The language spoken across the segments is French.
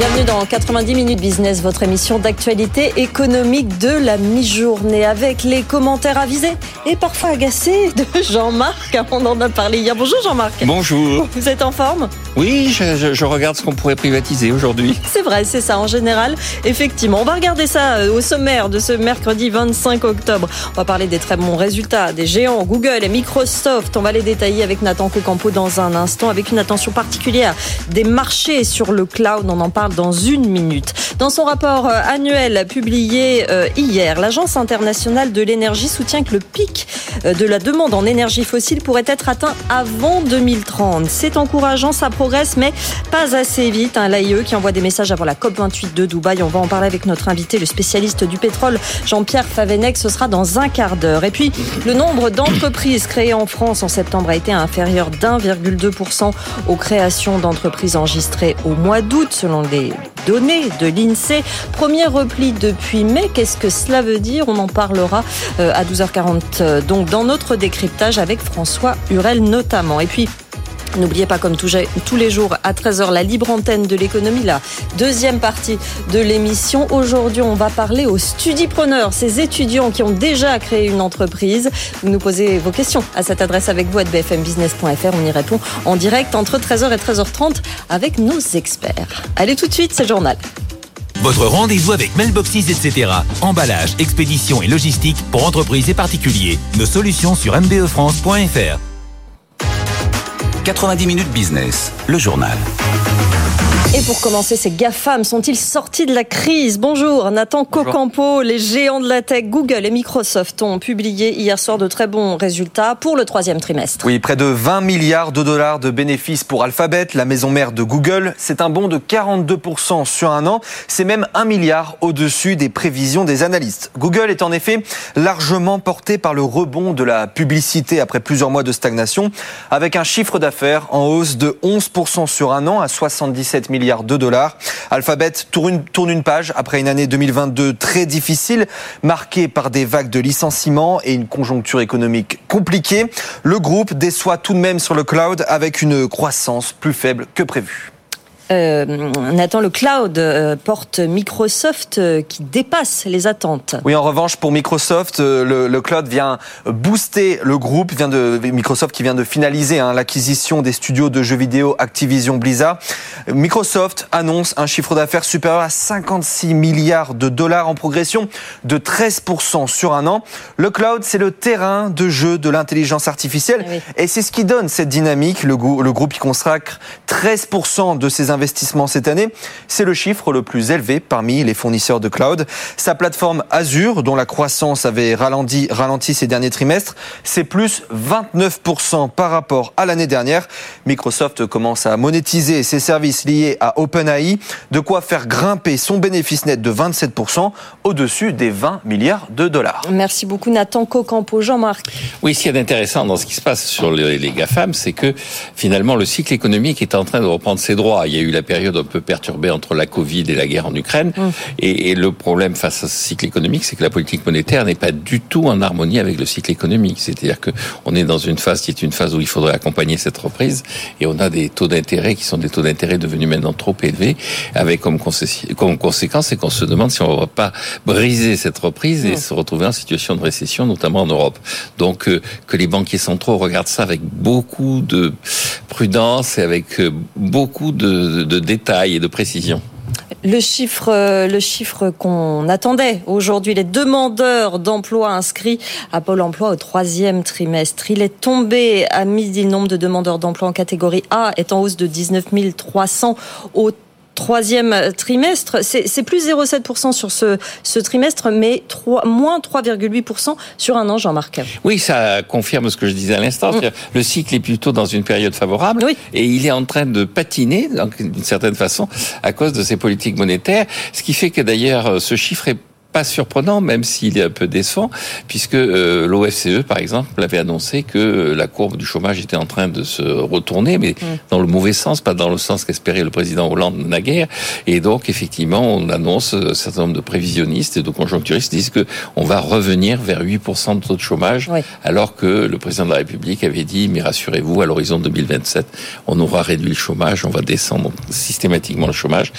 Bienvenue dans 90 minutes business, votre émission d'actualité économique de la mi-journée avec les commentaires avisés et parfois agacés de Jean-Marc. On en a parlé hier. Bonjour Jean-Marc. Bonjour. Vous êtes en forme? Oui, je, je- je regarde ce qu'on pourrait privatiser aujourd'hui. C'est vrai, c'est ça en général. Effectivement, on va regarder ça euh, au sommaire de ce mercredi 25 octobre. On va parler des très bons résultats des géants Google et Microsoft. On va les détailler avec Nathan Cocampo dans un instant, avec une attention particulière des marchés sur le cloud. On en parle dans une minute. Dans son rapport euh, annuel publié euh, hier, l'Agence internationale de l'énergie soutient que le pic euh, de la demande en énergie fossile pourrait être atteint avant 2030. C'est encourageant, ça progresse, mais pas assez vite. hein. L'AIE qui envoie des messages avant la COP28 de Dubaï. On va en parler avec notre invité, le spécialiste du pétrole, Jean-Pierre Favenec. Ce sera dans un quart d'heure. Et puis, le nombre d'entreprises créées en France en septembre a été inférieur d'1,2% aux créations d'entreprises enregistrées au mois d'août, selon les données de l'INSEE. Premier repli depuis mai. Qu'est-ce que cela veut dire? On en parlera euh, à 12h40, euh, donc dans notre décryptage avec François Hurel notamment. Et puis, N'oubliez pas, comme tous les jours, à 13h, la libre antenne de l'économie, la deuxième partie de l'émission. Aujourd'hui, on va parler aux studipreneurs, ces étudiants qui ont déjà créé une entreprise. Vous nous posez vos questions à cette adresse avec vous à bfmbusiness.fr. On y répond en direct entre 13h et 13h30 avec nos experts. Allez tout de suite, c'est journal. Votre rendez-vous avec Mailboxes, etc. Emballage, expédition et logistique pour entreprises et particuliers. Nos solutions sur mbefrance.fr. 90 minutes business, le journal. Et pour commencer, ces GAFAM sont-ils sortis de la crise Bonjour, Nathan Cocampo. Les géants de la tech, Google et Microsoft ont publié hier soir de très bons résultats pour le troisième trimestre. Oui, près de 20 milliards de dollars de bénéfices pour Alphabet, la maison mère de Google. C'est un bond de 42% sur un an. C'est même un milliard au-dessus des prévisions des analystes. Google est en effet largement porté par le rebond de la publicité après plusieurs mois de stagnation, avec un chiffre d'affaires en hausse de 11% sur un an à 77 milliards de dollars. Alphabet tourne une, page après une année 2022 très difficile, marquée par des vagues de licenciements et une conjoncture économique compliquée. Le groupe déçoit tout de même sur le cloud avec une croissance plus faible que prévu. Euh, Nathan, le cloud euh, porte Microsoft euh, qui dépasse les attentes. Oui, en revanche, pour Microsoft, le, le cloud vient booster le groupe, vient de Microsoft qui vient de finaliser hein, l'acquisition des studios de jeux vidéo Activision Blizzard. Microsoft annonce un chiffre d'affaires supérieur à 56 milliards de dollars en progression de 13% sur un an. Le cloud, c'est le terrain de jeu de l'intelligence artificielle Oui. et c'est ce qui donne cette dynamique. Le, le groupe y consacre 13% de ses investissements cette année. C'est le chiffre le plus élevé parmi les fournisseurs de cloud. Sa plateforme Azure, dont la croissance avait ralenti, ralenti ces derniers trimestres, c'est plus 29% par rapport à l'année dernière. Microsoft commence à monétiser ses services liés à OpenAI, de quoi faire grimper son bénéfice net de 27% au-dessus des 20 milliards de dollars. Merci beaucoup Nathan Cocampo. Jean-Marc. Oui, ce qui est intéressant dans ce qui se passe sur les, les GAFAM, c'est que finalement le cycle économique est en train de reprendre ses droits. Il y a eu la période un peu perturbée entre la Covid et la guerre en Ukraine. Et, et le problème face à ce cycle économique, c'est que la politique monétaire n'est pas du tout en harmonie avec le cycle économique. C'est-à-dire que on est dans une phase qui est une phase où il faudrait accompagner cette reprise et on a des taux d'intérêt qui sont des taux d'intérêt devenus maintenant trop élevés avec comme, consé- comme conséquence c'est qu'on se demande si on ne va pas briser cette reprise et se retrouver en situation de récession, notamment en Europe. Donc euh, que les banquiers centraux regardent ça avec beaucoup de prudence et avec euh, beaucoup de, de détails et de précision. Le chiffre, euh, le chiffre qu'on attendait aujourd'hui, les demandeurs d'emploi inscrits à Pôle Emploi au troisième trimestre, il est tombé à midi. Le nombre de demandeurs d'emploi en catégorie A est en hausse de 19 300 au troisième trimestre. C'est plus 0,7% sur ce, ce trimestre, mais 3, moins 3,8% sur un an, Jean-Marc. Oui, ça confirme ce que je disais à l'instant. C'est-à-dire, Le cycle est plutôt dans une période favorable Oui. et il est en train de patiner d'une certaine façon à cause de ces politiques monétaires, ce qui fait que d'ailleurs ce chiffre est pas surprenant, même s'il est un peu décevant, puisque euh, l'OFCE, par exemple, avait annoncé que la courbe du chômage était en train de se retourner, mais mm. dans le mauvais sens, pas dans le sens qu'espérait le président Hollande naguère. Et donc, effectivement, on annonce, un certain nombre de prévisionnistes et de conjoncturistes disent que on va revenir vers 8% de taux de chômage, alors que le président de la République avait dit, mais rassurez-vous, à l'horizon 2027, on aura réduit le chômage, on va descendre systématiquement le chômage.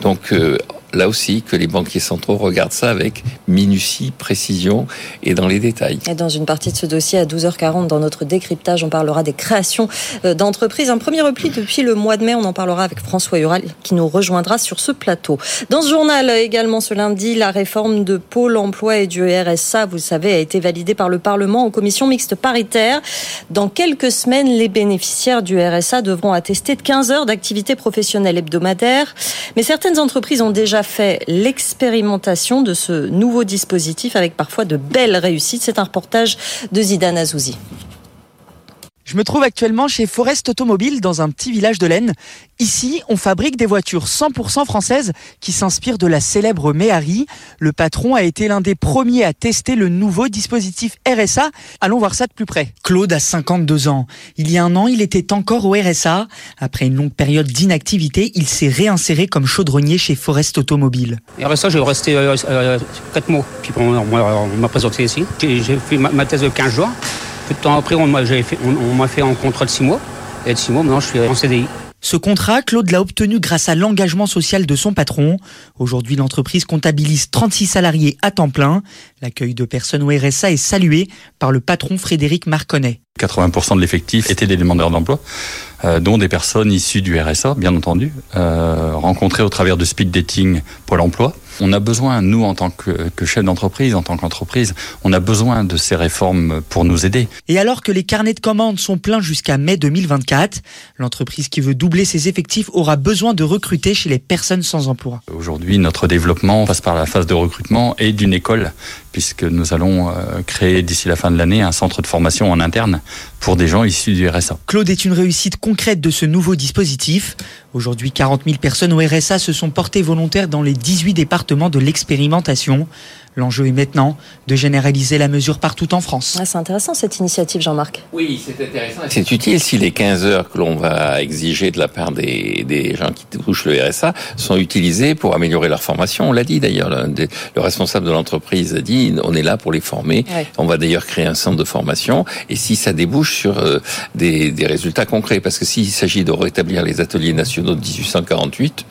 Donc, euh, là aussi que les banquiers centraux regardent ça avec minutie, précision et dans les détails. Dans une partie de ce dossier, à 12h40, dans notre décryptage, on parlera des créations euh, d'entreprises. Un premier repli depuis le mois de mai, on en parlera avec François Hural qui nous rejoindra sur ce plateau. Dans ce journal également ce lundi, la réforme de Pôle emploi et du RSA, vous le savez, a été validée par le Parlement en commission mixte paritaire. Dans quelques semaines, les bénéficiaires du RSA devront attester de 15 heures d'activité professionnelle hebdomadaire. Mais certaines entreprises ont déjà fait l'expérimentation de ce nouveau dispositif avec parfois de belles réussites. C'est un reportage de Zidane Azouzi. Je me trouve actuellement chez Forest Automobile dans un petit village de l'Aisne. Ici, on fabrique des voitures 100% françaises qui s'inspirent de la célèbre Méhari. Le patron a été l'un des premiers à tester le nouveau dispositif RSA. Allons voir ça de plus près. Claude a 52 ans. Il y a un an, il était encore au RSA. Après une longue période d'inactivité, il s'est réinséré comme chaudronnier chez Forest Automobile. RSA, j'ai resté 4 euh, euh, mois. Puis on, m'a présenté ici. J'ai fait ma, ma thèse de 15 jours. Peu de temps après, on m'a fait, fait un contrat de six mois. Et de six mois, maintenant, je suis en CDI. Ce contrat, Claude l'a obtenu grâce à l'engagement social de son patron. Aujourd'hui, l'entreprise comptabilise 36 salariés à temps plein. L'accueil de personnes au RSA est salué par le patron Frédéric Marconnet. 80% de l'effectif étaient des demandeurs d'emploi, euh, dont des personnes issues du RSA, bien entendu, euh, rencontrées au travers de speed dating Pôle emploi. On a besoin, nous, en tant que, que chef d'entreprise, en tant qu'entreprise, on a besoin de ces réformes pour nous aider. Et alors que les carnets de commandes sont pleins jusqu'à mai 2024, l'entreprise qui veut doubler ses effectifs aura besoin de recruter chez les personnes sans emploi. Aujourd'hui, notre développement passe par la phase de recrutement et d'une école, puisque nous allons euh, créer d'ici la fin de l'année un centre de formation en interne pour des gens issus du RSA. Claude est une réussite concrète de ce nouveau dispositif. Aujourd'hui, 40 000 personnes au RSA se sont portées volontaires dans les 18 départements de l'expérimentation. L'enjeu est maintenant de généraliser la mesure partout en France. Ah, c'est intéressant cette initiative, Jean-Marc. Oui, c'est intéressant. C'est utile si les 15 heures que l'on va exiger de la part des, des, gens qui touchent le RSA sont utilisées pour améliorer leur formation. On l'a dit d'ailleurs, le, responsable de l'entreprise a dit on est là pour les former. On va d'ailleurs créer un centre de formation et si ça débouche sur euh, des, des résultats concrets, parce que s'il s'agit de rétablir les ateliers nationaux de 1848,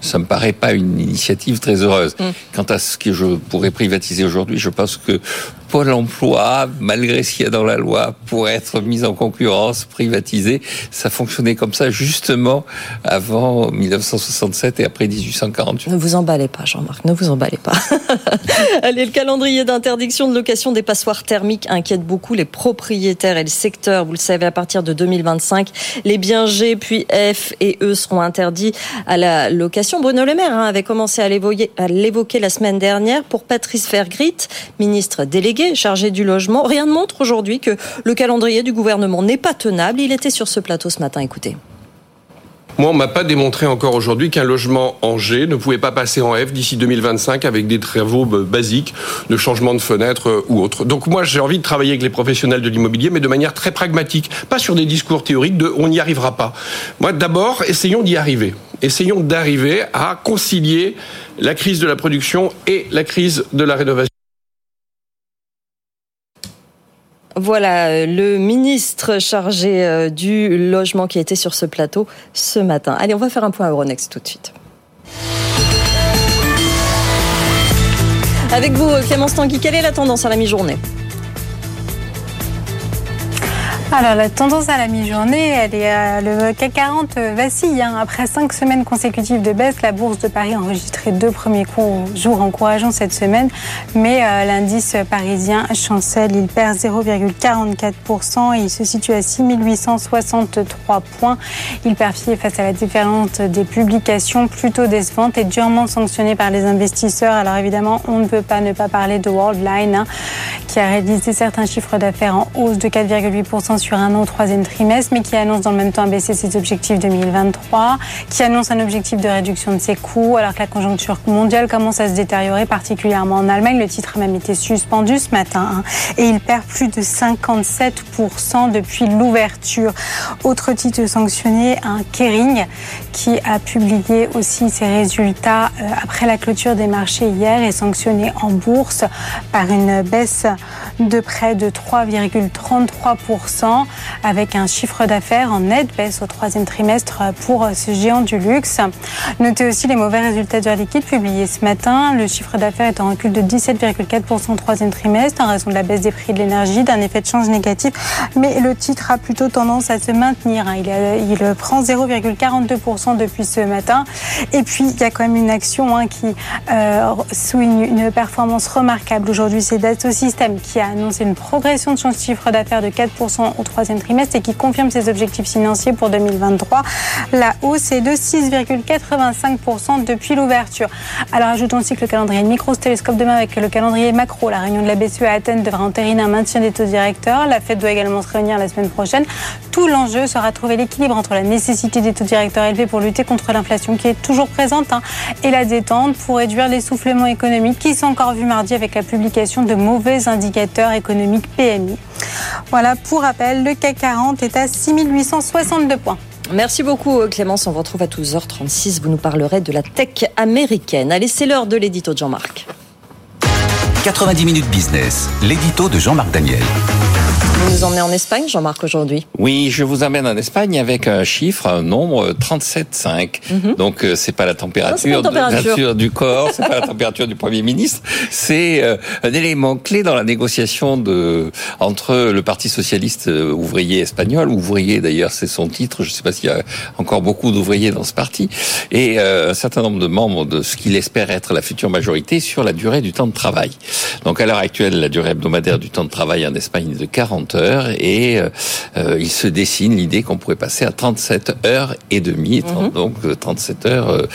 ça me paraît pas une initiative très heureuse. Mm. Quant à ce que je pourrais privatiser aujourd'hui, je pense que Pôle emploi, malgré ce qu'il y a dans la loi, pour être mis en concurrence, privatisé. Ça fonctionnait comme ça justement avant 1967 et après 1848. Ne vous emballez pas, Jean-Marc, ne vous emballez pas. Allez, le calendrier d'interdiction de location des passoires thermiques inquiète beaucoup les propriétaires et le secteur. Vous le savez, à partir de 2025, les biens G puis F et E seront interdits à la location. Bruno Le Maire hein, avait commencé à l'évoquer la semaine dernière pour Patrice Fergrit, ministre délégué chargé du logement. Rien ne montre aujourd'hui que le calendrier du gouvernement n'est pas tenable. Il était sur ce plateau ce matin. Écoutez. Moi, on m'a pas démontré encore aujourd'hui qu'un logement en G ne pouvait pas passer en F d'ici 2025 avec des travaux basiques de changement de fenêtre euh, ou autre. Donc moi, j'ai envie de travailler avec les professionnels de l'immobilier, mais de manière très pragmatique, pas sur des discours théoriques de on n'y arrivera pas. Moi, d'abord, essayons d'y arriver. Essayons d'arriver à concilier la crise de la production et la crise de la rénovation. Voilà euh, le ministre chargé euh, du logement qui était sur ce plateau ce matin. Allez, on va faire un point à Euronext tout de suite. Avec vous, Clémence Tanguy, quelle est la tendance à la mi-journée? Alors la tendance à la mi-journée, elle est euh, le CAC 40 euh, vacille. Hein. Après cinq semaines consécutives de baisse, la bourse de Paris a enregistré deux premiers jours encourageants cette semaine, mais euh, l'indice parisien chancelle, il perd 0,44% et il se situe à 6863 points. Il perd pied face à la différence des publications plutôt décevantes et durement sanctionnées par les investisseurs. Alors évidemment, on ne peut pas ne pas parler de Worldline hein, qui a réalisé certains chiffres d'affaires en hausse de 4,8% 10% sur un an au troisième trimestre, mais qui annonce dans le même temps baisser ses objectifs 2023, qui annonce un objectif de réduction de ses coûts, alors que la conjoncture mondiale commence à se détériorer, particulièrement en Allemagne. Le titre a même été suspendu ce matin, hein, et il perd plus de 57% depuis l'ouverture. Autre titre sanctionné, un Kering, qui a publié aussi ses résultats euh, après la clôture des marchés hier, est sanctionné en bourse par une baisse de près de 3,33% avec un chiffre d'affaires en nette baisse au troisième trimestre pour ce géant du luxe. Notez aussi les mauvais résultats du liquide publiés ce matin. Le chiffre d'affaires est en recul de 17,4% au troisième trimestre en raison de la baisse des prix de l'énergie, d'un effet de change négatif. Mais le titre a plutôt tendance à se maintenir. Hein. Il, il prend 0,42% depuis ce matin. Et puis, il y a quand même une action hein, qui euh, souligne une performance remarquable. Aujourd'hui, c'est Dassault Systèmes qui a annoncé une progression de son chiffre d'affaires de 4% au troisième trimestre et qui confirme ses objectifs financiers pour 2023. La hausse est de 6,85% depuis l'ouverture. Alors ajoutons aussi que le calendrier micro télescope demain avec le calendrier macro. La réunion de la BCE à Athènes devra entériner un maintien des taux directeurs. La Fed doit également se réunir la semaine prochaine. Tout l'enjeu sera de trouver l'équilibre entre la nécessité des taux directeurs élevés pour lutter contre l'inflation qui est toujours présente hein, et la détente pour réduire l'essoufflement économique qui sont encore vu mardi avec la publication de mauvais indicateurs économiques PMI. Voilà, pour rappel, le CAC 40 est à 6862 points. Merci beaucoup Clémence, on vous retrouve à 12h36, vous nous parlerez de la tech américaine. Allez, c'est l'heure de l'édito de Jean-Marc. 90 minutes business, l'édito de Jean-Marc Daniel. Vous nous emmenez en Espagne, Jean-Marc, aujourd'hui Oui, je vous emmène en Espagne avec un chiffre, un nombre 37,5. Mhm. Donc, euh, c'est pas la température, pas température. du corps, c'est pas la température du Premier ministre. C'est euh, un élément clé dans la négociation de entre le Parti socialiste euh, ouvrier espagnol, ouvrier d'ailleurs, c'est son titre. Je ne sais pas s'il y a encore beaucoup d'ouvriers dans ce parti, et un certain nombre de membres de ce qu'il espère être la future majorité sur la durée du temps de travail. Donc, à l'heure actuelle, la durée hebdomadaire du temps de travail en Espagne est de 40 heures et euh, euh, il se dessine l'idée qu'on pourrait passer à 37 heures et demie, mhm. donc 37 euh, heures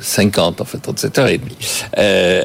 50 en fait 37 heures et demie.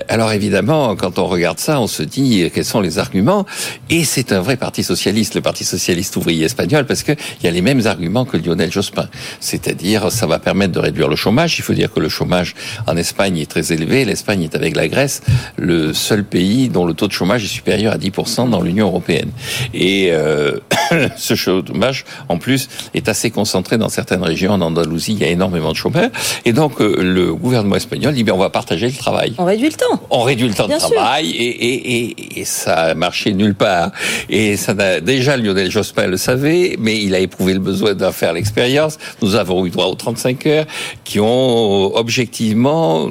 alors évidemment, quand on regarde ça, on se dit quels sont les arguments et c'est un vrai parti socialiste, le Parti socialiste ouvrier espagnol, parce que il y a les mêmes arguments que Lionel Jospin, c'est-à-dire ça va permettre de réduire le chômage. Il faut dire que le chômage en Espagne est très élevé. L'Espagne est avec la Grèce le seul pays dont le taux de chômage est supérieur à 10% dans l'Union européenne. Et et euh, ce chômage, en plus, est assez concentré dans certaines régions. En Andalousie, il y a énormément de chômeurs. Et donc, euh, le gouvernement espagnol dit, bien, on va partager le travail. On réduit le temps. On réduit le temps de travail et, et, et, et, ça a marché nulle part. Et ça n'a, déjà, Lionel Jospin le savait, mais il a éprouvé le besoin d'en faire l'expérience. Nous avons eu droit aux 35 heures qui ont objectivement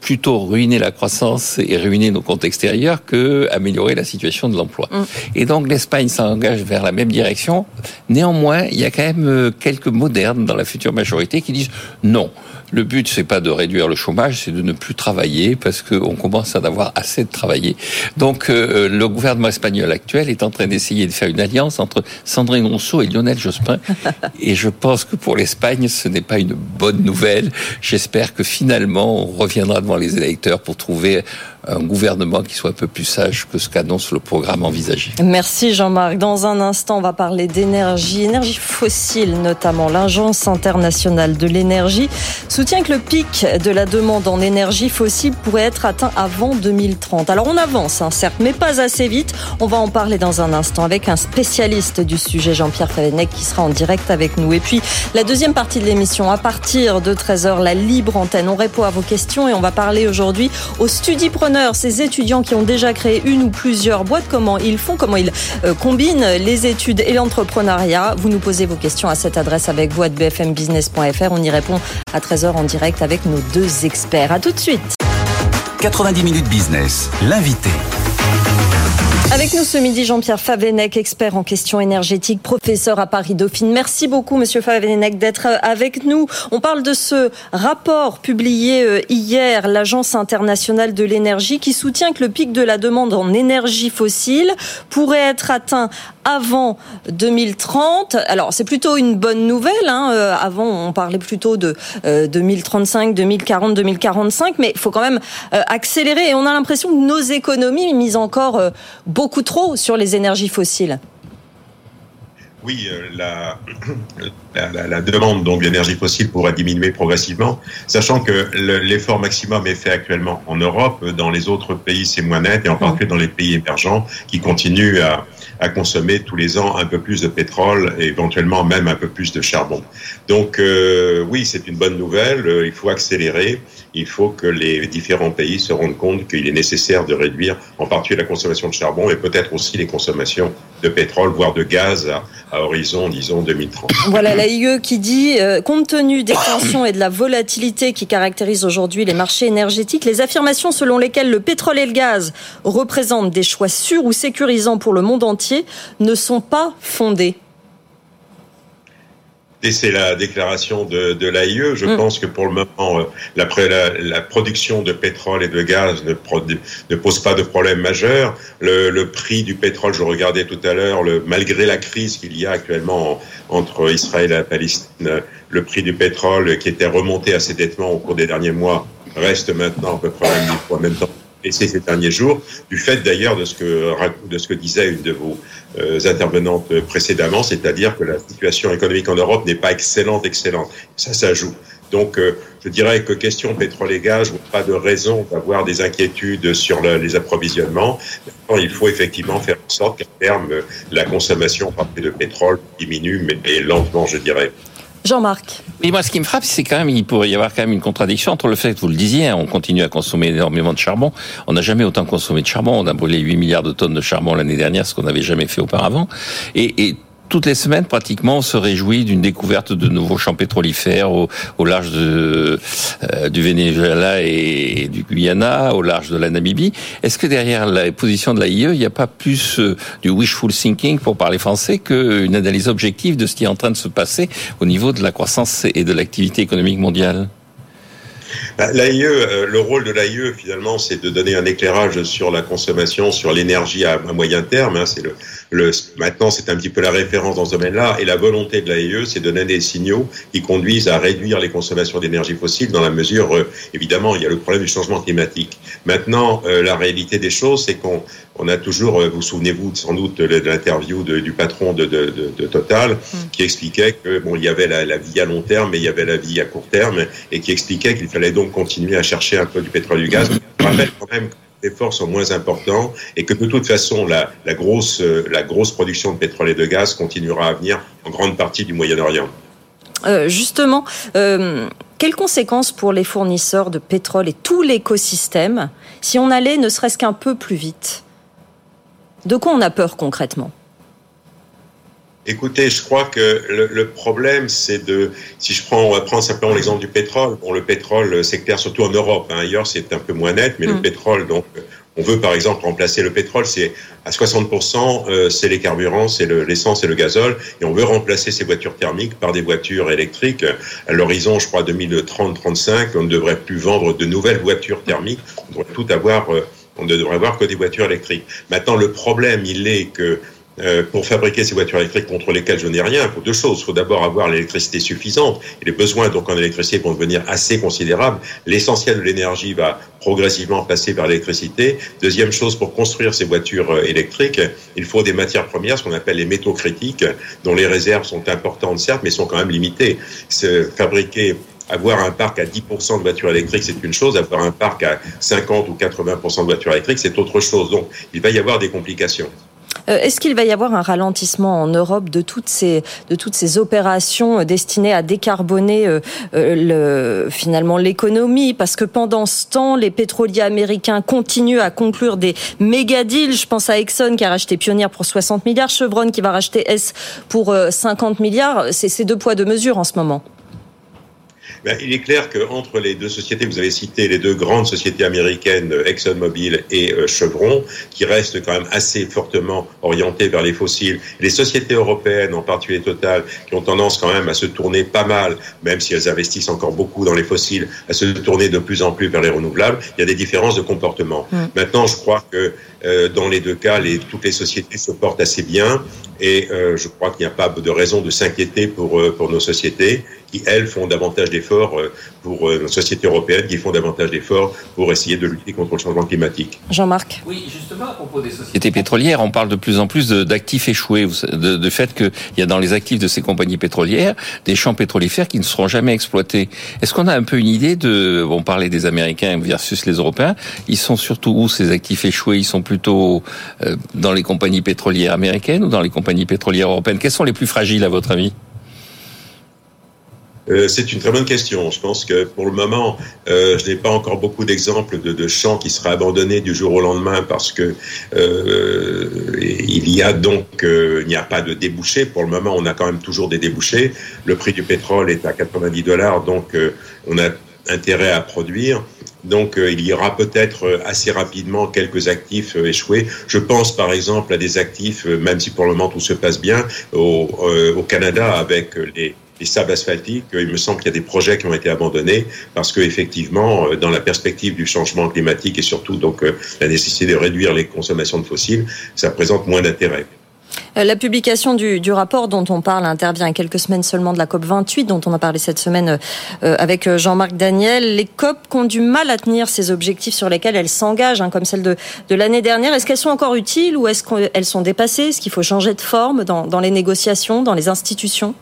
plutôt ruiné la croissance et ruiné nos comptes extérieurs que améliorer la situation de l'emploi. Mm. Et donc, l'Espagne s'engage vers la même direction. Néanmoins, il y a quand même euh, quelques modernes dans la future majorité qui disent non. Le but, c'est pas de réduire le chômage, c'est de ne plus travailler parce qu'on commence à en avoir assez de travailler. Donc, euh, le gouvernement espagnol actuel est en train d'essayer de faire une alliance entre Sandrine Rousseau et Lionel Jospin. Et je pense que pour l'Espagne, ce n'est pas une bonne nouvelle. J'espère que finalement, on reviendra devant les électeurs pour trouver un gouvernement qui soit un peu plus sage que ce qu'annonce le programme envisagé. Merci Jean-Marc. Dans un instant, on va parler d'énergie, énergie fossile notamment. L'Agence internationale de l'énergie soutient que le pic de la demande en énergie fossile pourrait être atteint avant 2030. Alors on avance, hein, certes, mais pas assez vite. On va en parler dans un instant avec un spécialiste du sujet, Jean-Pierre Favenec, qui sera en direct avec nous. Et puis la deuxième partie de l'émission, à partir de 13h, la libre antenne. On répond à vos questions et on va parler aujourd'hui au Studipreneur ces étudiants qui ont déjà créé une ou plusieurs boîtes, comment ils font, comment ils euh, combinent les études et l'entrepreneuriat. Vous nous posez vos questions à cette adresse avec vous à bfmbusiness.fr. On y répond à 13h en direct avec nos deux experts. À tout de suite. 90 minutes business, l'invité. Avec nous ce midi, Jean-Pierre Favenec, expert en questions énergétiques, professeur à Paris Dauphine. Merci beaucoup, Monsieur Favenec, d'être avec nous. On parle de ce rapport publié euh, hier, l'Agence internationale de l'énergie, qui soutient que le pic de la demande en énergie fossile pourrait être atteint avant 2030. Alors c'est plutôt une bonne nouvelle. Hein. Euh, avant on parlait plutôt de 2035, 2040, 2045, mais il faut quand même euh, accélérer. Et on a l'impression que nos économies misent encore beaucoup trop sur les énergies fossiles. Oui, euh, la, la, la, demande donc d'énergie fossile pourra diminuer progressivement, sachant que l'effort maximum est fait actuellement en Europe. Dans les autres pays, c'est moins net, et en particulier dans les pays émergents qui continuent à, à consommer tous les ans un peu plus de pétrole et éventuellement même un peu plus de charbon. Donc euh, oui, c'est une bonne nouvelle. Euh, il faut accélérer. Il faut que les différents pays se rendent compte qu'il est nécessaire de réduire en particulier la consommation de charbon et peut-être aussi les consommations de pétrole, voire de gaz à, horizon, disons, 2030. Voilà l'AIE qui dit, euh, compte tenu des tensions et de la volatilité qui caractérisent aujourd'hui les marchés énergétiques, les affirmations selon lesquelles le pétrole et le gaz représentent des choix sûrs ou sécurisants pour le monde entier ne sont pas fondées. Et c'est la déclaration de, de l'AIE. Je mm. pense que pour le moment, euh, la, la, la, production de pétrole et de gaz ne, ne pose pas de problème majeur. Le, le, prix du pétrole, je regardais tout à l'heure, malgré la crise qu'il y a actuellement entre Israël et la Palestine, le prix du pétrole qui était remonté assez nettement au cours des derniers mois reste maintenant à peu près en même temps laissé ces derniers jours, du fait d'ailleurs de ce que de ce que disait une de vos euh, intervenantes précédemment, c'est-à-dire que la situation économique en Europe n'est pas excellente, excellente. Ça, ça joue. Donc, euh, je dirais que question pétrole et gaz, je pas de raison d'avoir des inquiétudes sur les approvisionnements. Il faut effectivement faire en sorte qu'à terme, la consommation de pétrole diminue, mais lentement, je dirais. Jean-Marc. Mais moi, ce qui me frappe, c'est quand même, il pourrait y avoir quand même une contradiction entre le fait que vous le disiez, hein, on continue à consommer énormément de charbon. On n'a jamais autant consommé de charbon. On a brûlé 8 milliards de tonnes de charbon l'année dernière, ce qu'on n'avait jamais fait auparavant. Et, et toutes les semaines, pratiquement, on se réjouit d'une découverte de nouveaux champs pétrolifères au, au large de, euh, du Venezuela et, du Guyana, au large de la Namibie. Est-ce que derrière la position de l'AIE, il n'y a pas plus euh, du wishful thinking, pour parler français, qu'une analyse objective de ce qui est en train de se passer au niveau de la croissance et de l'activité économique mondiale? Bah, L'AIE, euh, le rôle de l'AIE, finalement, c'est de donner un éclairage sur la consommation, sur l'énergie à, moyen terme. Hein. c'est le, le, maintenant, c'est un petit peu la référence dans ce domaine-là. Et la volonté de l'AIE, c'est de donner des signaux qui conduisent à réduire les consommations d'énergie fossile dans la mesure, euh, évidemment, il y a le problème du changement climatique. Maintenant, euh, la réalité des choses, c'est qu'on on a toujours, vous souvenez-vous sans doute de l'interview du patron de, de, de, Total, mm. qui expliquait que bon, il y avait la, la vie à long terme, mais il y avait la vie à court terme, et qui expliquait qu'il fallait donc continuer à chercher un peu du pétrole et du gaz. Je rappelle quand même efforts sont moins importants et que de toute façon, grosse, la grosse production de pétrole et de gaz continuera à venir en grande partie du Moyen-Orient. Euh, justement, euh, quelles conséquences pour les fournisseurs de pétrole et tout l'écosystème si on allait ne serait-ce qu'un peu plus vite? De quoi on a peur concrètement? Écoutez, je crois que le, le problème, c'est de, si je prends, on va prendre simplement l'exemple du pétrole. Bon, le pétrole, c'est clair, surtout en Europe. Hein, ailleurs, c'est un peu moins net, mais le mm. pétrole, donc, on veut par exemple remplacer le pétrole, c'est à 60%, euh, c'est les carburants, c'est l'essence et le gazole, et on veut remplacer ces voitures thermiques par des voitures électriques. À l'horizon, je crois 2030-35, on ne devrait plus vendre de nouvelles voitures thermiques. On devrait tout avoir. Euh, on ne devrait avoir que des voitures électriques. Maintenant, le problème, il est que euh, pour fabriquer ces voitures électriques contre lesquelles je n'ai rien, il faut deux choses. Il faut d'abord avoir l'électricité suffisante. Et les besoins donc en électricité vont devenir assez considérables. L'essentiel de l'énergie va progressivement passer par l'électricité. Deuxième chose, pour construire ces voitures euh, électriques, il faut des matières premières, ce qu'on appelle les métaux critiques, dont les réserves sont importantes certes, mais sont quand même limitées. Fabriquer avoir un parc à 10% de voitures électriques, c'est une chose. Avoir un parc à 50 ou 80% de voitures électriques, c'est autre chose. Donc, il va y avoir des complications. Euh, est-ce qu'il va y avoir un ralentissement en Europe de toutes ces, de toutes ces opérations destinées à décarboner euh, euh, le, finalement l'économie? Parce que pendant ce temps, les pétroliers américains continuent à conclure des méga deals. Je pense à Exxon qui a racheté Pioneer pour 60 milliards, Chevron qui va racheter S pour 50 milliards. C'est deux poids, deux mesures en ce moment. Ben, il est clair qu'entre les deux sociétés, vous avez cité les deux grandes sociétés américaines, ExxonMobil et euh, Chevron, qui restent quand même assez fortement orientées vers les fossiles, les sociétés européennes, en particulier Total, qui ont tendance quand même à se tourner pas mal, même si elles investissent encore beaucoup dans les fossiles, à se tourner de plus en plus vers les renouvelables, il y a des différences de comportement. Mm. Maintenant, je crois que euh, dans les deux cas, les, toutes les sociétés se portent assez bien et euh, je crois qu'il n'y a pas de raison de s'inquiéter pour, pour nos sociétés qui, elles, font davantage d'efforts d'efforts pour nos sociétés européennes qui font davantage d'efforts pour essayer de lutter contre le changement climatique. Jean-Marc. Oui, justement, à propos des sociétés pétrolières, on parle de plus en plus d'actifs échoués, de, de fait qu'il y a dans les actifs de ces compagnies pétrolières des champs pétrolifères qui ne seront jamais exploités. Est-ce qu'on a un peu une idée de, on parlait des Américains versus les Européens, ils sont surtout où ces actifs échoués? Ils sont plutôt dans les compagnies pétrolières américaines ou dans les compagnies pétrolières européennes? Quels sont les plus fragiles à votre avis? Euh, c'est une très bonne question. Je pense que pour le moment, euh, je n'ai pas encore beaucoup d'exemples de, de, champs qui seraient abandonnés du jour au lendemain parce que euh, il y a donc il n'y a pas de débouchés. Pour le moment, on a quand même toujours des débouchés. Le prix du pétrole est à 90 dollars, donc on a intérêt à produire. Donc il y aura peut-être assez rapidement quelques actifs échoués. Je pense par exemple à des actifs, même si pour le moment tout se passe bien, au, au Canada avec les les sables asphaltiques, il me semble qu'il y a des projets qui ont été abandonnés parce que effectivement, dans la perspective du changement climatique et surtout donc la nécessité de réduire les consommations de fossiles, ça présente moins d'intérêt. La publication du, rapport dont on parle intervient à quelques semaines seulement de la COP 28, dont on a parlé cette semaine euh, avec Jean-Marc Daniel. Les COP ont du mal à tenir ces objectifs sur lesquels elles s'engagent, hein, comme celle de, l'année dernière. Est-ce qu'elles sont encore utiles ou est-ce qu'elles sont dépassées? Est-ce qu'il faut changer de forme dans les négociations, dans les institutions?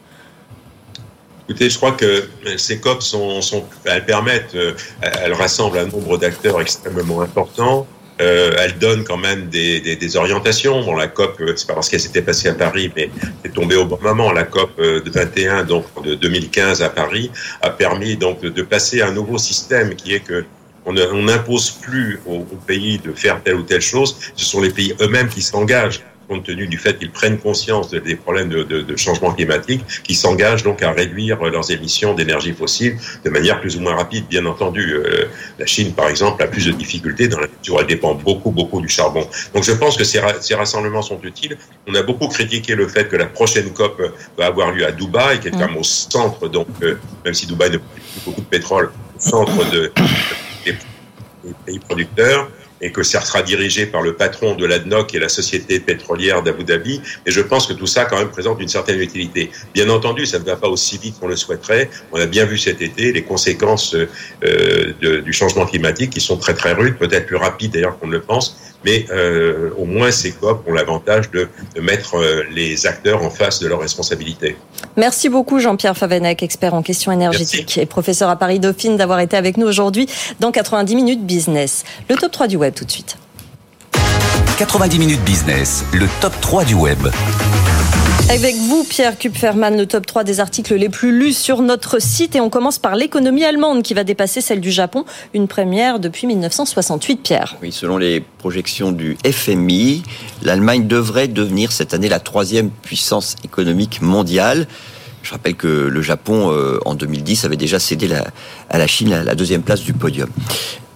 Écoutez, je crois que ces COP sont, elles permettent, elles rassemblent un nombre d'acteurs extrêmement important. Euh, elles donnent quand même des, orientations. Bon, la COP, c'est pas parce qu'elle s'était passée à Paris, mais c'est tombé au bon moment. La COP de 21, donc de 2015 à Paris, a permis donc de passer à un nouveau système qui est que on n'impose plus aux pays de faire telle ou telle chose. Ce sont les pays eux-mêmes qui s'engagent compte tenu du fait qu'ils prennent conscience des problèmes de, de, de changement climatique, qui s'engagent donc à réduire leurs émissions d'énergie fossile de manière plus ou moins rapide. Bien entendu, euh, la Chine, par exemple, a plus de difficultés dans la mesure où elle dépend beaucoup, beaucoup du charbon. Donc je pense que ces, ces rassemblements sont utiles. On a beaucoup critiqué le fait que la prochaine COP va avoir lieu à Dubaï, qui est quand même au centre, donc euh, même si Dubaï ne produit plus beaucoup de pétrole, au centre de, des pays producteurs et que ça sera dirigé par le patron de l'ADNOC et la société pétrolière d'Abu Dhabi. Et je pense que tout ça, quand même, présente une certaine utilité. Bien entendu, ça ne va pas aussi vite qu'on le souhaiterait. On a bien vu cet été les conséquences euh, de, du changement climatique qui sont très très rudes, peut-être plus rapides d'ailleurs qu'on ne le pense. Mais euh, au moins, ces COP ont l'avantage de, de mettre euh, les acteurs en face de leurs responsabilités. Merci beaucoup Jean-Pierre Favenec, expert en questions énergétiques Merci. et professeur à Paris Dauphine, d'avoir été avec nous aujourd'hui dans 90 minutes business. Le top 3 du web tout de suite. 90 minutes business, le top 3 du web. Avec vous, Pierre Kupferman, le top 3 des articles les plus lus sur notre site. Et on commence par l'économie allemande qui va dépasser celle du Japon. Une première depuis 1968, Pierre. Oui, selon les projections du FMI, l'Allemagne devrait devenir cette année la troisième puissance économique mondiale. Je rappelle que le Japon, euh, en 2010, avait déjà cédé à la Chine la, deuxième place du podium.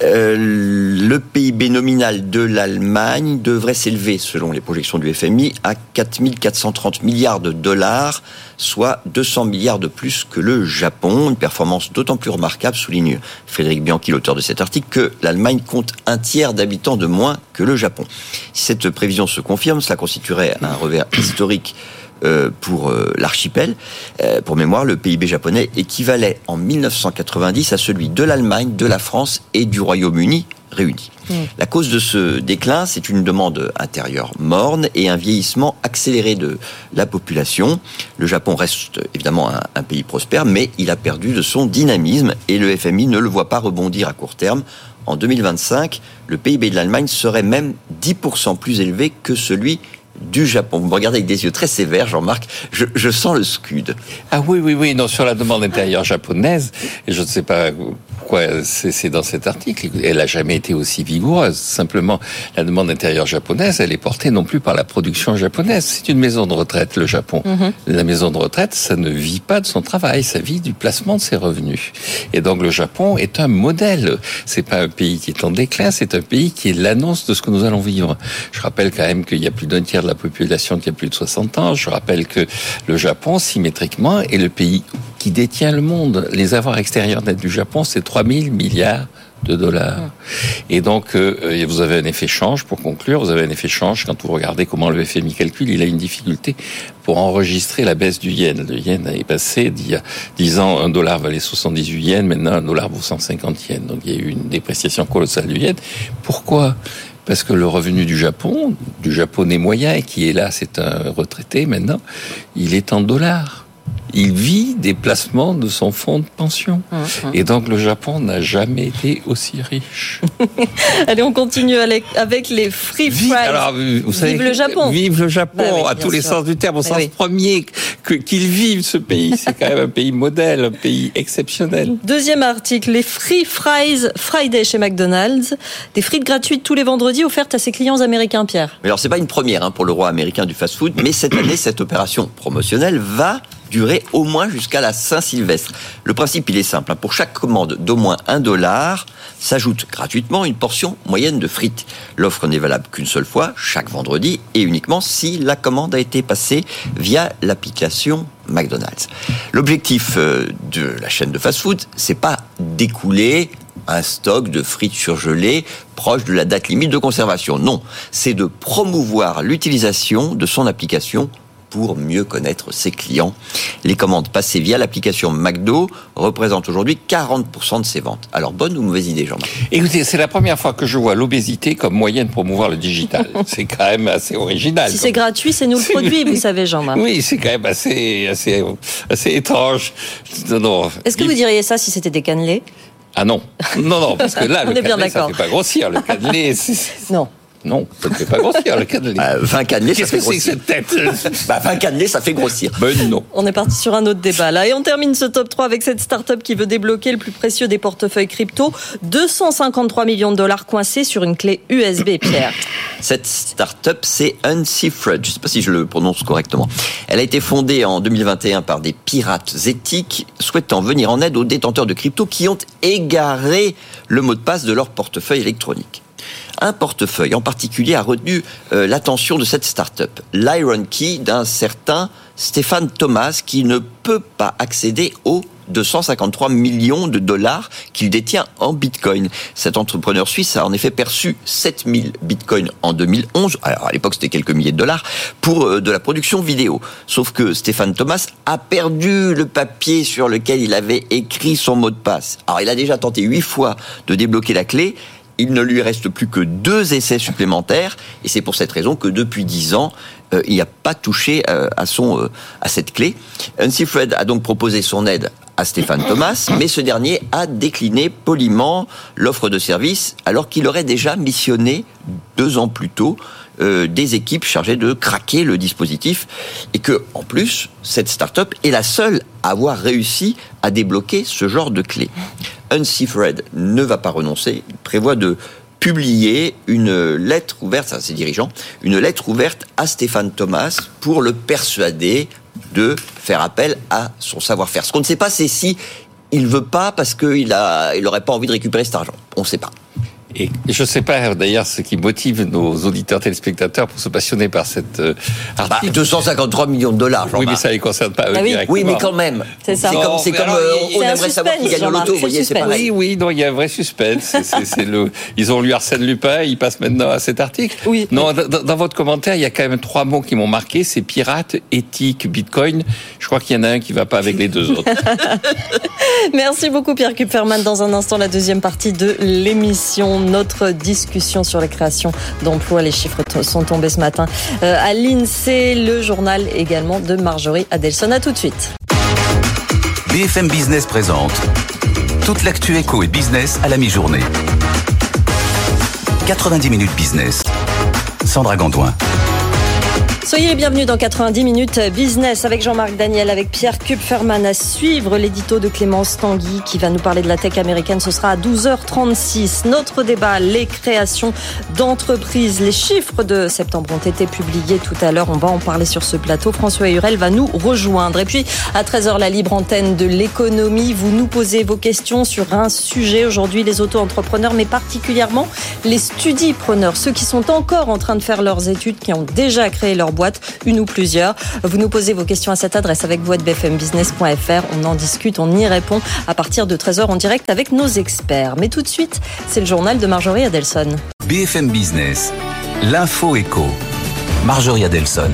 Euh, le PIB nominal de l'Allemagne devrait s'élever, selon les projections du FMI, à 4 430 milliards de dollars, soit 200 milliards de plus que le Japon. Une performance d'autant plus remarquable, souligne Frédéric Bianchi, l'auteur de cet article, que l'Allemagne compte un tiers d'habitants de moins que le Japon. Si cette prévision se confirme, cela constituerait un revers historique pour euh, l'archipel. Euh, pour mémoire, le PIB japonais équivalait en 1990 à celui de l'Allemagne, de la France et du Royaume-Uni réunis. Mmh. La cause de ce déclin, c'est une demande intérieure morne et un vieillissement accéléré de la population. Le Japon reste évidemment un, un pays prospère, mais il a perdu de son dynamisme et le FMI ne le voit pas rebondir à court terme. En 2025, le PIB de l'Allemagne serait même 10% plus élevé que celui du Japon. Vous me regardez avec des yeux très sévères, Jean-Marc. Je, sens le scud. Ah oui, oui, oui. Non, sur la demande intérieure japonaise, je ne sais pas pourquoi c'est dans cet article, elle n'a jamais été aussi vigoureuse. Simplement, la demande intérieure japonaise, elle est portée non plus par la production japonaise. C'est une maison de retraite, le Japon. Mm -hmm. La maison de retraite, ça ne vit pas de son travail, ça vit du placement de ses revenus. Et donc, le Japon est un modèle. C'est pas un pays qui est en déclin, c'est un pays qui est l'annonce de ce que nous allons vivre. Je rappelle quand même qu'il y a plus d'un tiers de la population qui a plus de 60 ans. Je rappelle que le Japon, symétriquement, est le pays qui détient le monde. Les avoirs extérieurs nets du Japon, c'est 3 000 milliards de dollars. Et donc, euh, vous avez un effet change, pour conclure, vous avez un effet change quand vous regardez comment le FMI calcule, il a une difficulté pour enregistrer la baisse du yen. Le yen est passé d'il y a 10 ans, un dollar valait 78 yens, maintenant un dollar vaut 150 yens. Donc il y a eu une dépréciation colossale du yen. Pourquoi? Parce que le revenu du Japon, du japonais moyen, qui est là, c'est un retraité maintenant, il est en dollars il vit des placements de son fonds de pension. Hum, hum. Et donc le Japon n'a jamais été aussi riche. Allez, on continue avec les free fries. vive le Japon. Vive le Japon, bah à tous les sens du terme, au sens premier, qu'il vive ce pays. C'est quand même un pays modèle, un pays exceptionnel. Deuxième article, les free fries Friday chez McDonald's. Des frites gratuites tous les vendredis offertes à ses clients américains, Pierre. Mais alors, c'est pas une première hein, pour le roi américain du fast-food, mais cette année, cette opération promotionnelle va durer au moins jusqu'à la Saint-Sylvestre. Le principe, il est simple. Hein. Pour chaque commande d'au moins un dollar, s'ajoute gratuitement une portion moyenne de frites. L'offre n'est valable qu'une seule fois, chaque vendredi, et uniquement si la commande a été passée via l'application McDonald's. L'objectif euh, de la chaîne de fast-food, c'est pas d'écouler un stock de frites surgelées proche de la date limite de conservation. Non, c'est de promouvoir l'utilisation de son application pour mieux connaître ses clients. Les commandes passées via l'application McDo représentent aujourd'hui 40% de ses ventes. Alors, bonne ou mauvaise idée, Jean-Marc? Écoutez, c'est la première fois que je vois l'obésité comme moyen de promouvoir le digital. c'est quand même assez original. Si c'est gratuit, c'est nous le produit, vous savez, Jean-Marc. Oui, c'est quand même assez, assez, assez étrange. Est-ce que vous diriez ça si c'était des cannelés? Ah non, non, non, parce que là, le cannelé, ça fait pas grossir. Le cannelé, non. Non, ça ne fait pas grossir le cannelé. 20 bah, cannelés, ça fait grossir. Qu'est-ce que c'est que cette tête? Bah, 20 cannelés, ça fait grossir. Ben non. On est parti sur un autre débat là. Et on termine ce top 3 avec cette start-up qui veut débloquer le plus précieux des portefeuilles crypto. 253 millions de dollars coincés sur une clé USB, Pierre. Cette start-up, c'est Uncifred. Je ne sais pas si je le prononce correctement. Elle a été fondée en 2021 par des pirates éthiques souhaitant venir en aide aux détenteurs de crypto qui ont égaré le mot de passe de leur portefeuille électronique un portefeuille en particulier a retenu euh, l'attention de cette start-up, l'Iron Key d'un certain Stéphane Thomas qui ne peut pas accéder aux 253 millions de dollars qu'il détient en bitcoin. Cet entrepreneur suisse a en effet perçu 7000 bitcoins en 2011, alors à l'époque c'était quelques milliers de dollars, pour euh, de la production vidéo. Sauf que Stéphane Thomas a perdu le papier sur lequel il avait écrit son mot de passe. Alors il a déjà tenté huit fois de débloquer la clé, il ne lui reste plus que deux essais supplémentaires, et c'est pour cette raison que depuis dix ans, euh, il n'a pas touché euh, à, son, euh, à cette clé. Fred a donc proposé son aide à Stéphane Thomas, mais ce dernier a décliné poliment l'offre de service, alors qu'il aurait déjà missionné deux ans plus tôt des équipes chargées de craquer le dispositif, et que, en plus, cette start-up est la seule à avoir réussi à débloquer ce genre de clé. Uncifred ne va pas renoncer, il prévoit de publier une lettre ouverte à ses dirigeants, une lettre ouverte à Stéphane Thomas pour le persuader de faire appel à son savoir-faire. Ce qu'on ne sait pas, c'est si il veut pas parce qu'il a, il aurait pas envie de récupérer cet argent. On ne sait pas. Et je ne sais pas d'ailleurs ce qui motive nos auditeurs téléspectateurs pour se passionner par cette euh, article. 253 bah, millions de dollars. Oui, mais ça ne les concerne pas eux ah directement. Oui, mais quand même. C'est ça. C'est comme, euh, on aimerait savoir qui gagne. Vous voyez, c'est pareil. Oui, oui, non, il y a un vrai suspense. le, ils ont lu Arsène Lupin, ils passent maintenant à cet article. Oui. Non, dans, votre commentaire, il y a quand même trois mots qui m'ont marqué. C'est pirate, éthique, bitcoin. Je crois qu'il y en a un qui ne va pas avec les deux autres. Merci beaucoup Pierre Kupferman. Dans un instant, la deuxième partie de l'émission notre discussion sur la création d'emplois. Les chiffres sont tombés ce matin euh, à l'INSEE, le journal également de Marjorie Adelson. À tout de suite. BFM Business présente toute l'actu éco et business à la mi-journée. 90 minutes business. Sandra Gondouin. Soyez les bienvenus dans 90 minutes business avec Jean-Marc Daniel, avec Pierre Kupferman à suivre l'édito de Clémence Tanguy qui va nous parler de la tech américaine. Ce sera à 12h36. Notre débat, les créations d'entreprises. Les chiffres de septembre ont été publiés tout à l'heure. On va en parler sur ce plateau. François Hurel va nous rejoindre. Et puis à 13h, la libre antenne de l'économie. Vous nous posez vos questions sur un sujet aujourd'hui, les auto-entrepreneurs, mais particulièrement les studipreneurs, ceux qui sont encore en train de faire leurs études, qui ont déjà créé leur boîte, une ou plusieurs. Vous nous posez vos questions à cette adresse avec vous à bfmbusiness.fr. On en discute, on y répond à partir de 13h en direct avec nos experts. Mais tout de suite, c'est le journal de Marjorie Adelson. BFM Business, l'info éco. Marjorie Adelson.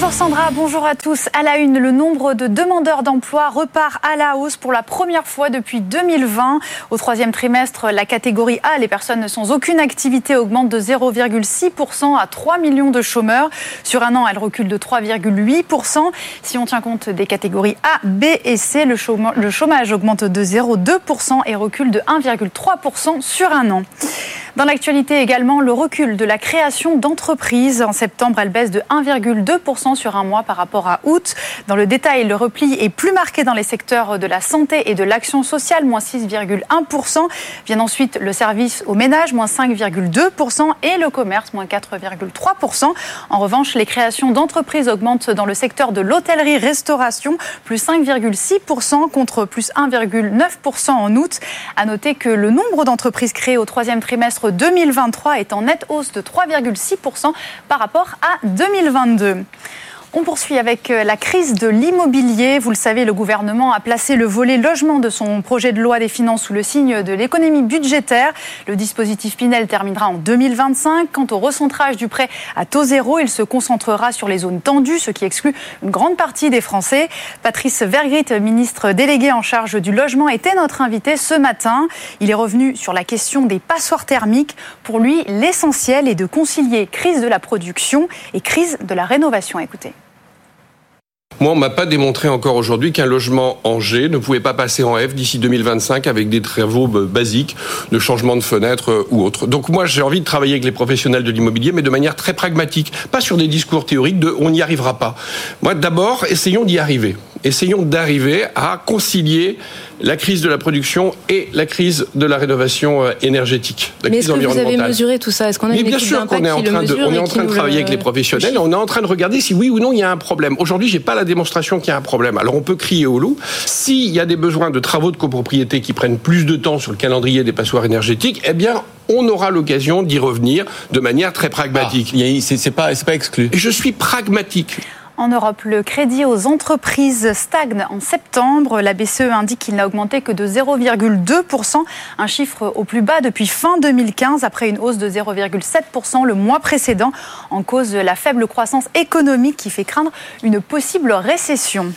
Bonjour Sandra, bonjour à tous. À la une, le nombre de demandeurs d'emploi repart à la hausse pour la première fois depuis 2020. Au troisième trimestre, la catégorie A, les personnes sans aucune activité, augmente de 0,6% à 3 millions de chômeurs. Sur un an, elle recule de 3,8%. Si on tient compte des catégories A, B et C, le chômage augmente de 0,2% et recule de 1,3% sur un an. Dans l'actualité également, le recul de la création d'entreprises. En septembre, elle baisse de 1,2% sur un mois par rapport à août. Dans le détail, le repli est plus marqué dans les secteurs de la santé et de l'action sociale, moins 6,1%. Vient ensuite le service au ménage, moins 5,2%, et le commerce, moins 4,3%. En revanche, les créations d'entreprises augmentent dans le secteur de l'hôtellerie-restauration, plus 5,6% contre plus 1,9% en août. À noter que le nombre d'entreprises créées au troisième trimestre 2023 est en nette hausse de 3,6% par rapport à 2022. On poursuit avec euh, la crise de l'immobilier. Vous le savez, le gouvernement a placé le volet logement de son projet de loi des finances sous le signe de l'économie budgétaire. Le dispositif Pinel terminera en 2025. Quant au recentrage du prêt à taux zéro, il se concentrera sur les zones tendues, ce qui exclut une grande partie des Français. Patrice Vergrit, ministre délégué en charge du logement, était notre invité ce matin. Il est revenu sur la question des passoires thermiques. Pour lui, l'essentiel est de concilier crise de la production et crise de la rénovation. Écoutez. Moi, on m'a pas démontré encore aujourd'hui qu'un logement en G ne pouvait pas passer en F d'ici 2025 avec des travaux basiques de changement de fenêtre euh, ou autre. Donc moi, j'ai envie de travailler avec les professionnels de l'immobilier, mais de manière très pragmatique, pas sur des discours théoriques de on n'y arrivera pas. Moi, d'abord, essayons d'y arriver. Essayons d'arriver à concilier la crise de la production et la crise de la rénovation euh, énergétique. Mais est-ce que vous avez mesuré tout ça? Est-ce qu'on a Mais bien sûr qu'on est en train de, on est en train de travailler avec les professionnels. On est en train de regarder si oui ou non il y a un problème. Aujourd'hui, j'ai pas la démonstration qu'il y a un problème. Alors on peut crier au loup. S'il y a des besoins de travaux de copropriété qui prennent plus de temps sur le calendrier des passoires énergétiques, eh bien on aura l'occasion d'y revenir de manière très pragmatique. Ah, c'est pas, pas exclu. Et je suis pragmatique. En Europe, le crédit aux entreprises stagne en septembre. La BCE indique qu'il n'a augmenté que de 0,2%, un chiffre au plus bas depuis fin 2015, après une hausse de 0,7% le mois précédent, en cause de la faible croissance économique qui fait craindre une possible récession.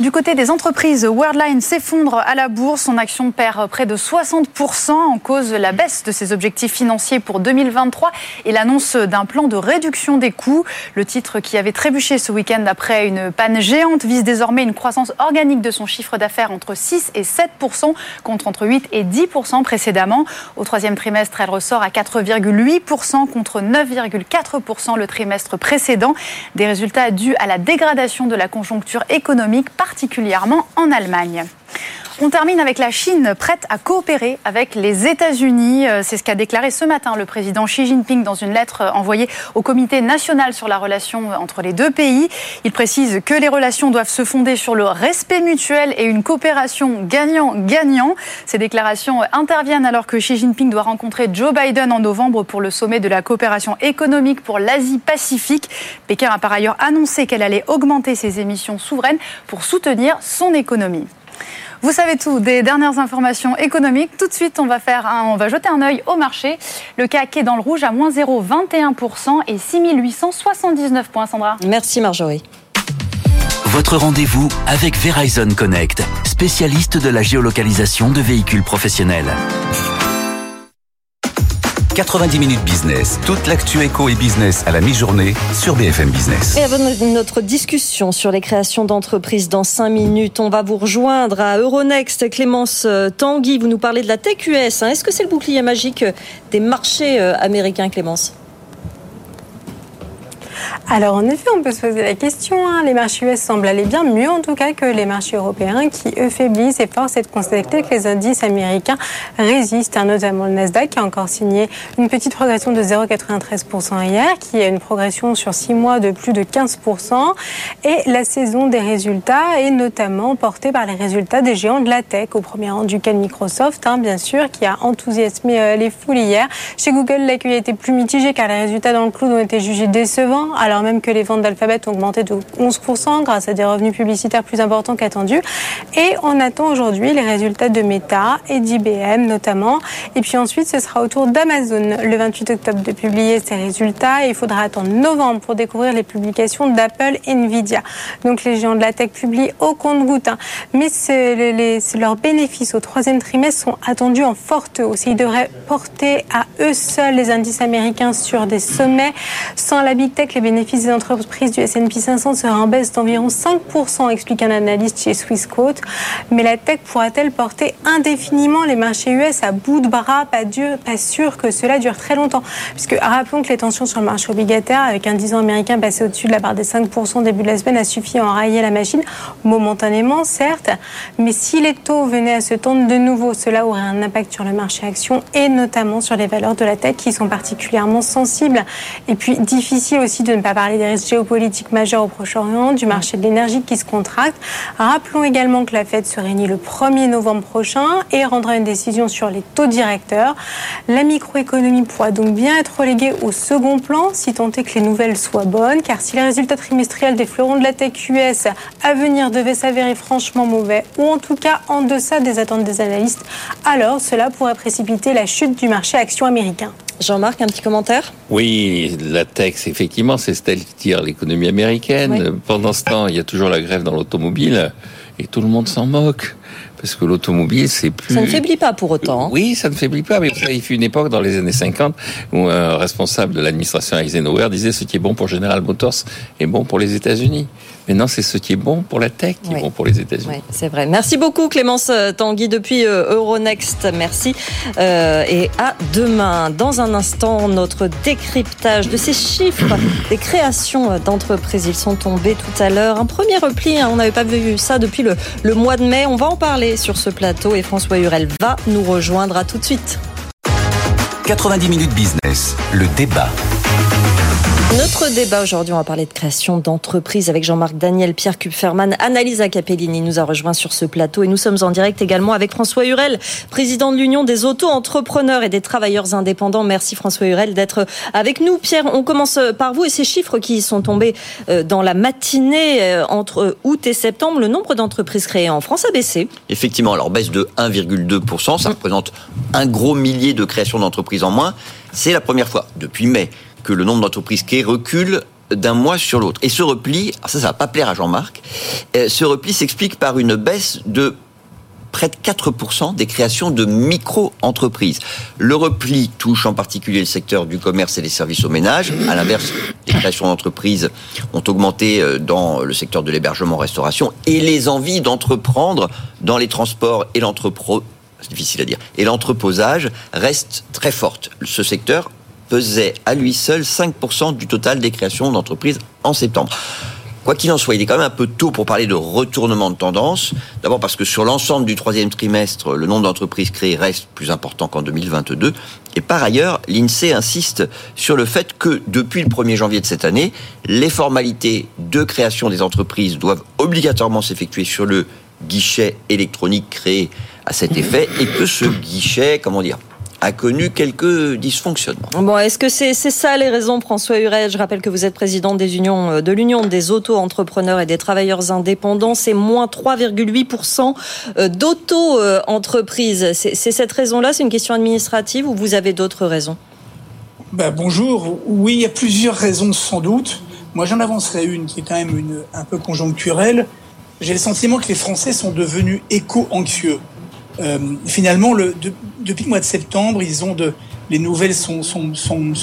Du côté des entreprises, Worldline s'effondre à la bourse. Son action perd près de 60% en cause de la baisse de ses objectifs financiers pour 2023 et l'annonce d'un plan de réduction des coûts. Le titre qui avait trébuché ce week-end après une panne géante vise désormais une croissance organique de son chiffre d'affaires entre 6 et 7% contre entre 8 et 10% précédemment. Au troisième trimestre, elle ressort à 4,8% contre 9,4% le trimestre précédent. Des résultats dus à la dégradation de la conjoncture économique particulièrement en Allemagne. On termine avec la Chine prête à coopérer avec les États-Unis. Euh, c'est ce qu'a déclaré ce matin le président Xi Jinping dans une lettre envoyée au Comité national sur la relation entre les deux pays. Il précise que les relations doivent se fonder sur le respect mutuel et une coopération gagnant-gagnant. Ces déclarations interviennent alors que Xi Jinping doit rencontrer Joe Biden en novembre pour le sommet de la coopération économique pour l'Asie-Pacifique. Pékin a par ailleurs annoncé qu'elle allait augmenter ses émissions souveraines pour soutenir son économie. Vous savez tout des dernières informations économiques. Tout de suite, on va, faire on va jeter un œil au marché. Le CAC est dans le rouge à moins 0,21% et 6879 points, Sandra. Merci Marjorie. Votre rendez-vous avec Verizon Connect, spécialiste de la géolocalisation de véhicules professionnels. 90 minutes business. Toute l'actu éco et business à la mi-journée sur BFM Business. Et avant notre discussion sur les créations d'entreprises dans 5 minutes, on va vous rejoindre à Euronext. Clémence euh, Tanguy, vous nous parlez de la TQS. Hein. Est-ce que c'est le bouclier magique des marchés euh, américains, Clémence? Alors en effet, on peut se poser la question. Hein. Les marchés US semblent aller bien mieux en tout cas que les marchés européens qui eux faiblissent et force est de constater que les indices américains résistent, hein, notamment le Nasdaq qui a encore signé une petite progression de 0,93% hier, qui a une progression sur 6 mois de plus de 15%. Et la saison des résultats est notamment portée par les résultats des géants de la tech, au premier rang duquel Microsoft, hein, bien sûr, qui a enthousiasmé euh, les foules hier. Chez Google, l'accueil a été plus mitigé car les résultats dans le cloud ont été jugés décevants. Alors même que les ventes d'Alphabet ont augmenté de 11% grâce à des revenus publicitaires plus importants qu'attendus. Et on attend aujourd'hui les résultats de Meta et d'IBM notamment. Et puis ensuite, ce sera au tour d'Amazon le 28 octobre de publier ses résultats. Et il faudra attendre novembre pour découvrir les publications d'Apple et Nvidia. Donc les géants de la tech publient au compte-goutte. Hein. Mais leurs bénéfices au troisième trimestre sont attendus en forte hausse. Ils devraient porter à eux seuls les indices américains sur des sommets. Sans la big tech, bénéfices des entreprises du S&P 500 seraient en baisse d'environ 5%, explique un analyste chez Swissquote. Mais la tech pourra-t-elle porter indéfiniment les marchés US à bout de bras? Pas, pas sûr que cela dure très longtemps. Puisque rappelons que les tensions sur le marché obligataire, avec un 10 ans américain passé au-dessus de la barre des 5% début de la semaine, a suffi à enrayer la machine, momentanément certes. Mais si les taux venaient à se tendre de nouveau, cela aurait un impact sur le marché action et notamment sur les valeurs de la tech qui sont particulièrement sensibles. Et puis difficile aussi de ne pas parler des risques géopolitiques majeurs au Proche-Orient, du marché de l'énergie qui se contracte. Rappelons également que la Fed se réunit le 1er novembre prochain et rendra une décision sur les taux directeurs. La microéconomie pourra donc bien être reléguée au second plan si tant est que les nouvelles soient bonnes, car si les résultats trimestriels des fleurons de la tech US à venir devaient s'avérer franchement mauvais, ou en tout cas en deçà des attentes des analystes, alors cela pourrait précipiter la chute du marché action américain. Jean-Marc, un petit commentaire? Oui, la tech, effectivement, c'est celle qui tire l'économie américaine. Pendant ce temps, il y a toujours la grève dans l'automobile et tout le monde s'en moque. Parce que l'automobile, c'est plus... Ça ne faiblit pas pour autant. Hein. Oui, ça ne faiblit pas. Mais il fut une époque dans les années 50 où un responsable de l'administration Eisenhower disait ce qui est bon pour General Motors est bon pour les États-Unis. Maintenant, c'est ce qui est bon pour la tech qui est bon pour les États-Unis. Oui, c'est vrai. Merci beaucoup, Clémence Tanguy, depuis euh, Euronext. Merci. Euh, et à demain. Dans un instant, notre décryptage de ces chiffres des créations d'entreprises. Ils sont tombés tout à l'heure. Un premier repli, hein, on n'avait pas vu ça depuis le, le mois de mai. On va en parler sur ce plateau et François Hurel va nous rejoindre. À tout de suite. 90 minutes business, le débat. Notre débat aujourd'hui, on va parler de création d'entreprises avec Jean-Marc Daniel, Pierre Kupferman, Annalisa Capellini nous a rejoint sur ce plateau et nous sommes en direct également avec François Hurel, président de l'Union des auto-entrepreneurs et des travailleurs indépendants. Merci François Hurel d'être avec nous. Pierre, on commence par vous et ces chiffres qui sont tombés euh, dans la matinée euh, entre août et septembre. Le nombre d'entreprises créées en France a baissé. Effectivement, alors baisse de 1,2%, ça représente un gros millier de créations d'entreprises en moins. C'est la première fois depuis mai que le nombre d'entreprises qui recule d'un mois sur l'autre. Et ce repli, ça, ça va pas plaire à Jean-Marc, euh, ce repli s'explique par une baisse de près de 4% des créations de micro-entreprises. Le repli touche en particulier le secteur du commerce et des services aux ménages. À l'inverse, les créations d'entreprises ont augmenté euh, dans le secteur de l'hébergement-restauration et les envies d'entreprendre dans les transports et l'entrepôt difficile à dire, et l'entreposage restent très fortes. Ce secteur pesait à lui seul 5% du total des créations d'entreprises en septembre. Quoi qu'il en soit, il est quand même un peu tôt pour parler de retournement de tendance. D'abord parce que sur l'ensemble du troisième trimestre, le nombre d'entreprises créées reste plus important qu'en 2022. Et par ailleurs, l'INSEE insiste sur le fait que depuis le 1er janvier de cette année, les formalités de création des entreprises doivent obligatoirement s'effectuer sur le guichet électronique créé à cet effet et que ce guichet, comment dire, a connu quelques dysfonctionnements. Bon, est-ce que c'est ça les raisons, François Huret Je rappelle que vous êtes président des unions, euh, de l'Union des auto-entrepreneurs et des travailleurs indépendants. C'est moins 3,8% euh, d'auto-entreprises. C'est cette raison-là? C'est une question administrative ou vous avez d'autres raisons? Ben, Bonjour. Oui, il y a plusieurs raisons sans doute. Moi, j'en avancerai une qui est quand même une, un peu conjoncturelle. J'ai le sentiment que les Français sont devenus éco-anxieux. Euh, finalement, le, depuis le mois de septembre, ils ont les nouvelles sont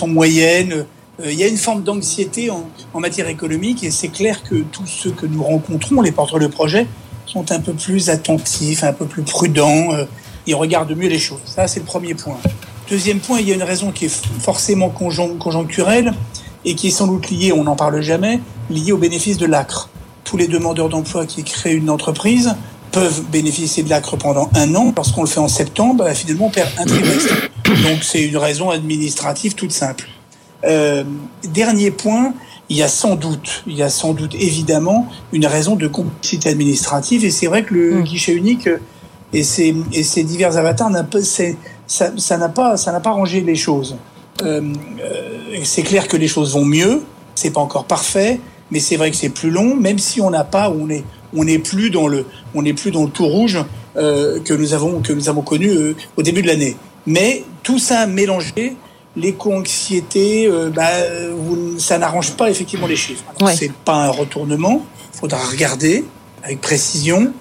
moyennes. Euh, il y a une forme d'anxiété en, en, matière économique et c'est clair que tous ceux que nous rencontrons, les porteurs de projets, sont un peu plus attentifs, un peu plus prudents. Euh, ils regardent mieux les choses. Ça, c'est le premier point. Deuxième point, il y a une raison qui est forcément conjoncturelle et qui est sans doute liée, on n'en parle jamais, liée au bénéfice de l'ACRE. Tous les demandeurs d'emploi qui créent une entreprise peuvent bénéficier de l'ACRE pendant un an. Lorsqu'on le fait en septembre, bah, finalement, on perd un trimestre. Donc, c'est une raison administrative toute simple. Euh, dernier point, il y a sans doute, il y a sans doute évidemment une raison de complexité administrative. Et c'est vrai que le mm. guichet unique et ses, et ses divers avatars, ça, ça n'a pas, ça n'a pas rangé les choses. Euh, euh, c'est clair que les choses vont mieux. C'est pas encore parfait, mais c'est vrai que c'est plus long, même si on n'a pas, on est, on n'est plus dans le, on n'est plus dans le tout rouge euh, que nous avons, que nous avons connu euh, au début de l'année. Mais tout ça mélangé, l'éco-anxiété, euh, bah, ça n'arrange pas effectivement les chiffres. Ouais. C'est pas un retournement. Il faudra regarder avec précision.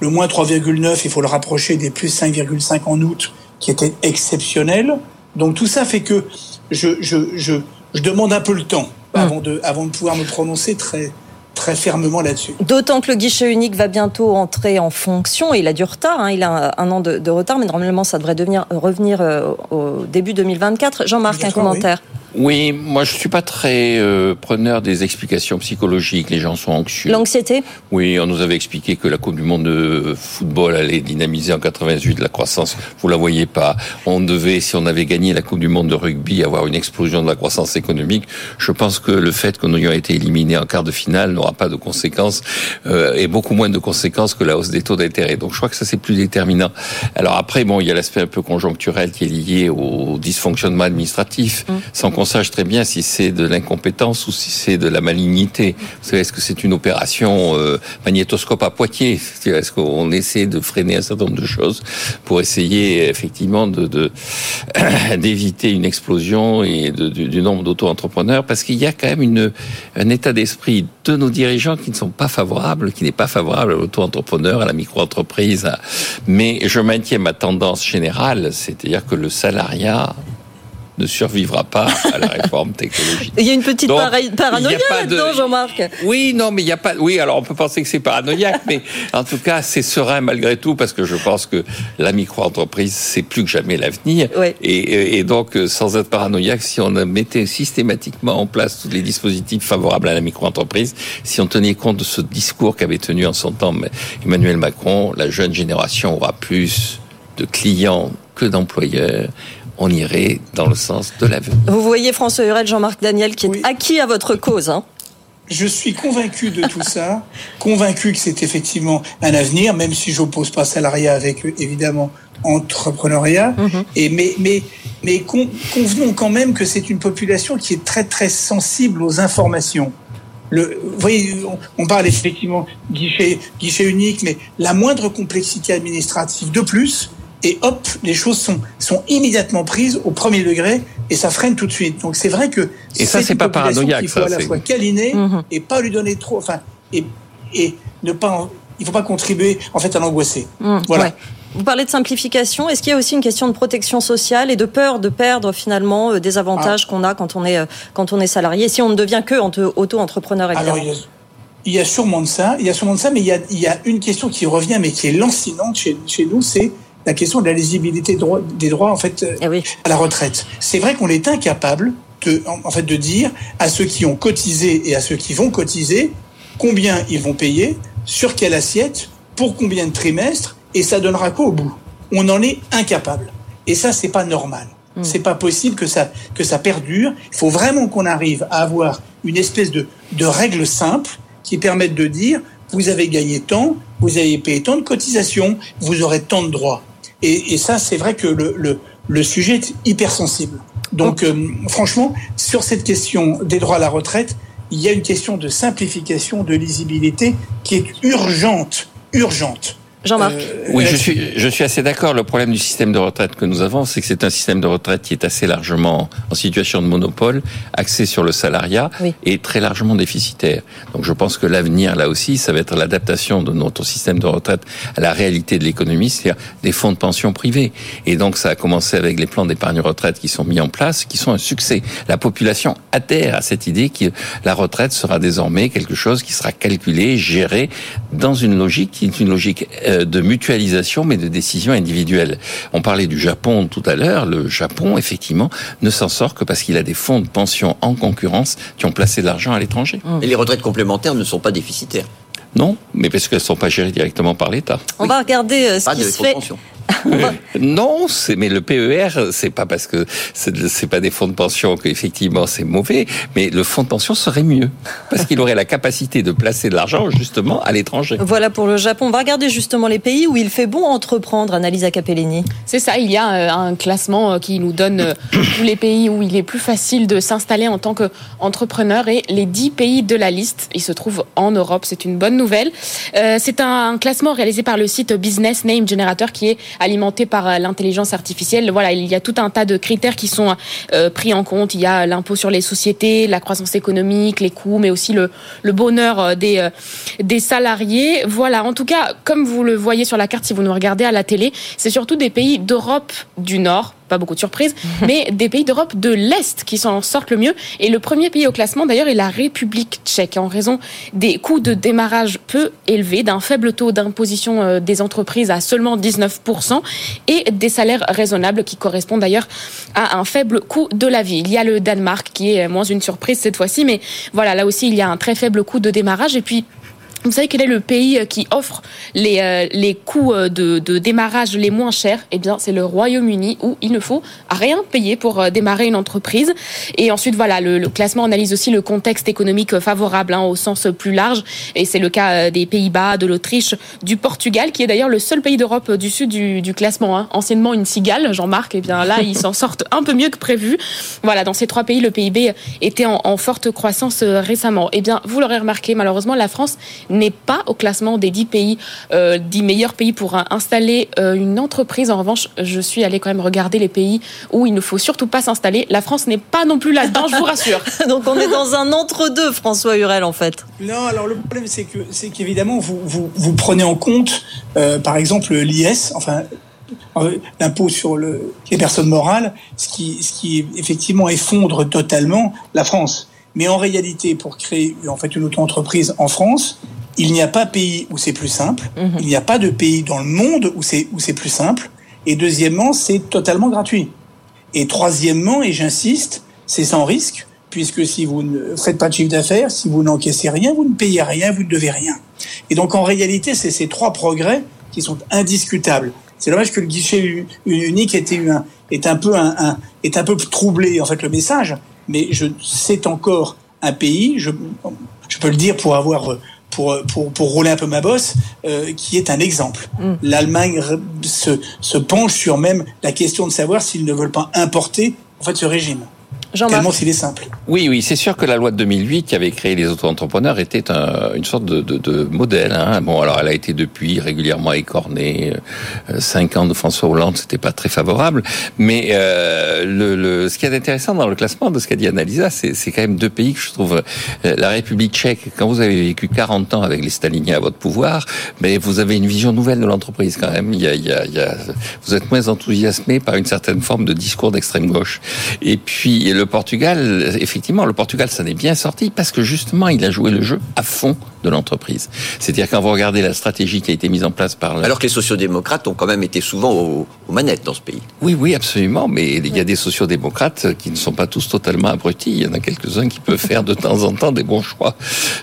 Le moins 3,9, il faut le rapprocher des plus 5,5 en août, qui était exceptionnel. Donc tout ça fait que je, je, je, je demande un peu le temps hum. avant, de, avant de pouvoir me prononcer très, très fermement là-dessus. D'autant que le guichet unique va bientôt entrer en fonction. Il a du retard, hein, il a un an de, de, retard, mais normalement ça devrait devenir, revenir euh, au début 2024. Jean-Marc, un commentaire. Oui. Oui, moi je suis pas très euh, preneur des explications psychologiques. Les gens sont anxieux. L'anxiété Oui, on nous avait expliqué que la Coupe du Monde de football allait dynamiser en 88 la croissance. Vous la voyez pas. On devait, si on avait gagné la Coupe du Monde de rugby, avoir une explosion de la croissance économique. Je pense que le fait que nous ayons été éliminés en quart de finale n'aura pas de conséquences euh, et beaucoup moins de conséquences que la hausse des taux d'intérêt. Donc je crois que ça c'est plus déterminant. Alors après, bon, il y a l'aspect un peu conjoncturel qui est lié au dysfonctionnement administratif. Mmh. Sans qu'on sache très bien si c'est de l'incompétence ou si c'est de la malignité. Est-ce que c'est une opération euh, magnétoscope à Poitiers? Est-ce qu'on essaie de freiner un certain nombre de choses pour essayer effectivement d'éviter une explosion et du, nombre d'auto-entrepreneurs? Parce qu'il y a quand même un état d'esprit de nos dirigeants qui ne sont pas favorables, qui n'est pas favorable à l'auto-entrepreneur, à la micro-entreprise. Mais je maintiens ma tendance générale, c'est-à-dire que le salariat ne survivra pas à la réforme technologique. Il y a une petite Donc, paranoïa là-dedans, Jean-Marc. Oui, non, mais il n'y a pas. Oui, alors on peut penser que c'est paranoïaque, mais en tout cas, c'est serein malgré tout parce que je pense que la micro-entreprise, c'est plus que jamais l'avenir. Oui. Et, et, donc, sans être paranoïaque, si on mettait systématiquement en place tous les dispositifs favorables à la micro-entreprise, si on tenait compte de ce discours qu'avait tenu en son temps Emmanuel Macron, la jeune génération aura plus de clients que d'employeurs on irait dans le sens de l'avenir. Vous voyez François Hurel, Jean-Marc Daniel, qui est oui. acquis à votre cause. Hein je suis convaincu de tout ça, convaincu que c'est effectivement un avenir, même si j'oppose pas salariat avec évidemment entrepreneuriat. Mm -hmm. Et mais mais mais convenons quand même que c'est une population qui est très très sensible aux informations. Le, vous voyez, on, on parle effectivement guichet guichet unique, mais la moindre complexité administrative de plus, et hop, les choses sont, sont immédiatement prises au premier degré et ça freine tout de suite. Donc c'est vrai que et ça c'est pas paranoïaque. Il faut ça, à la fois câliner mm -hmm. et pas lui donner trop, enfin et, et ne pas, il faut pas contribuer en fait à l'angoisser. Mmh, voilà. Ouais. Vous parlez de simplification. Est-ce qu'il y a aussi une question de protection sociale et de peur de perdre finalement euh, des avantages ah. qu'on a quand on est euh, quand on est salarié, si on ne devient que auto-entrepreneur Alors il y, a, il y a sûrement de ça, il y a sûrement de ça, mais il y a, il y a une question qui revient mais qui est lancinante chez, chez nous, c'est la question de la lisibilité des droits en fait eh oui. à la retraite. C'est vrai qu'on est incapable de en fait de dire à ceux qui ont cotisé et à ceux qui vont cotiser combien ils vont payer, sur quelle assiette, pour combien de trimestres et ça donnera quoi au bout? On en est incapable. Et ça c'est pas normal. Mm. C'est pas possible que ça que ça perdure. Il faut vraiment qu'on arrive à avoir une espèce de de règles simples qui permettent de dire vous avez gagné tant, vous avez payé tant de cotisations, vous aurez tant de droits. Et, et ça, c'est vrai que le, le, le, sujet est hypersensible. Donc, euh, franchement, sur cette question des droits à la retraite, il y a une question de simplification, de lisibilité qui est urgente, urgente. Jean-Marc. Euh, oui, je suis, je suis assez d'accord. Le problème du système de retraite que nous avons, c'est que c'est un système de retraite qui est assez largement en situation de monopole, axé sur le salariat oui. et très largement déficitaire. Donc je pense que l'avenir, là aussi, ça va être l'adaptation de notre système de retraite à la réalité de l'économie, c'est-à-dire des fonds de pension privés. Et donc ça a commencé avec les plans d'épargne retraite qui sont mis en place, qui sont un succès. La population adhère à cette idée que la retraite sera désormais quelque chose qui sera calculé, géré dans une logique qui est une logique de mutualisation, mais de décision individuelle. On parlait du Japon tout à l'heure. Le Japon, effectivement, ne s'en sort que parce qu'il a des fonds de pension en concurrence qui ont placé de l'argent à l'étranger. Et les retraites complémentaires ne sont pas déficitaires. Non, mais parce qu'elles ne sont pas gérées directement par l'État. On oui. va regarder euh, ce pas qui se fait non, mais le PER, c'est pas parce que c'est pas des fonds de pension qu'effectivement c'est mauvais, mais le fonds de pension serait mieux parce qu'il aurait la capacité de placer de l'argent justement à l'étranger. Voilà pour le Japon. On va regarder justement les pays où il fait bon entreprendre, Annalisa Capellini. C'est ça, il y a euh, un classement euh, qui nous donne euh, tous les pays où il est plus facile de s'installer en tant qu'entrepreneur et les 10 pays de la liste, ils se trouvent en Europe. C'est une bonne nouvelle. C'est un classement réalisé par le site Business Name Generator qui est alimenté par l'intelligence artificielle. Voilà, il y a tout un tas de critères qui sont pris en compte. Il y a l'impôt sur les sociétés, la croissance économique, les coûts, mais aussi le, le bonheur des, des salariés. Voilà, en tout cas, comme vous le voyez sur la carte, si vous nous regardez à la télé, c'est surtout des pays d'Europe du Nord, pas beaucoup de surprises, mais des pays d'Europe de l'Est qui s'en sortent le mieux. Et le premier pays au classement, d'ailleurs, est la République tchèque, en raison des coûts de démarrage peu élevés, d'un faible taux d'imposition euh, des entreprises à seulement 19% et des salaires raisonnables qui correspondent d'ailleurs à un faible coût de la vie. Il y a le Danemark qui est moins une surprise cette fois-ci, mais voilà, là aussi, il y a un très faible coût de démarrage. Et puis, vous savez quel est le pays qui offre les, euh, les coûts euh, de, de, démarrage les moins chers? Eh bien, c'est le Royaume-Uni où il ne faut rien payer pour euh, démarrer une entreprise. Et ensuite, voilà, le, le classement analyse aussi le contexte économique favorable hein, au sens plus large. Et c'est le cas des Pays-Bas, de l'Autriche, du Portugal, qui est d'ailleurs le seul pays d'Europe du sud du, du classement. Hein. Anciennement une cigale, Jean-Marc. Eh bien, là, ils s'en sortent un peu mieux que prévu. Voilà, dans ces trois pays, le PIB était en, en forte croissance récemment. Eh bien, vous l'aurez remarqué, malheureusement, la France n'est pas au classement des 10 pays, euh, 10 meilleurs pays pour installer euh, une entreprise. En revanche, je suis allée quand même regarder les pays où il ne faut surtout pas s'installer. La France n'est pas non plus là-dedans, je vous rassure. Donc on est dans un entre-deux, François Hurel, en fait. Non, alors le problème, c'est que c'est qu'évidemment, vous, vous, vous, prenez en compte, euh, par exemple, l'IS, enfin, euh, l'impôt sur le, les personnes morales, ce qui, ce qui effectivement effondre totalement la France. Mais en réalité, pour créer en fait une auto-entreprise en France, il n'y a pas pays où c'est plus simple. Mhm. Il n'y a pas de pays dans le monde où c'est où c'est plus simple. Et deuxièmement, c'est totalement gratuit. Et troisièmement, et j'insiste, c'est sans risque, puisque si vous ne faites pas de chiffre d'affaires, si vous n'encaissez rien, vous ne payez rien, vous ne devez rien. Et donc en réalité, c'est ces trois progrès qui sont indiscutables. C'est dommage que le guichet unique était un, est un peu un, est un peu troublé en fait le message, mais je c'est encore un pays, je, je peux le dire pour avoir pour, pour, pour rouler un peu ma bosse, euh, qui est un exemple. Mm. L'Allemagne se, se penche sur même la question de savoir s'ils ne veulent pas importer en fait ce régime. Tellement s'il est simple. Oui, oui, c'est sûr que la loi de 2008 qui avait créé les auto-entrepreneurs était un, une sorte de, de, de modèle. Hein. Bon, alors elle a été depuis régulièrement écornée. Euh, cinq ans de François Hollande, c'était pas très favorable. Mais euh, le, le, ce qui est intéressant dans le classement de ce qu'a dit Annalisa, c'est, c'est quand même deux pays que je trouve. Euh, la République tchèque, quand vous avez vécu 40 ans avec les staliniens à votre pouvoir, mais vous avez une vision nouvelle de l'entreprise quand même. Il y a, il y a, il y a, vous êtes moins enthousiasmé par une certaine forme de discours d'extrême gauche. Et puis le Portugal, effectivement, le Portugal, ça n'est bien sorti parce que justement, il a joué le jeu à fond de l'entreprise. C'est-à-dire quand vous regardez la stratégie qui a été mise en place par... Alors que les sociodémocrates ont quand même été souvent aux, manettes dans ce pays. Oui, oui, absolument. Mais il y a des sociodémocrates qui ne sont pas tous totalement abrutis. Il y en a quelques-uns qui peuvent faire de temps en temps des bons choix.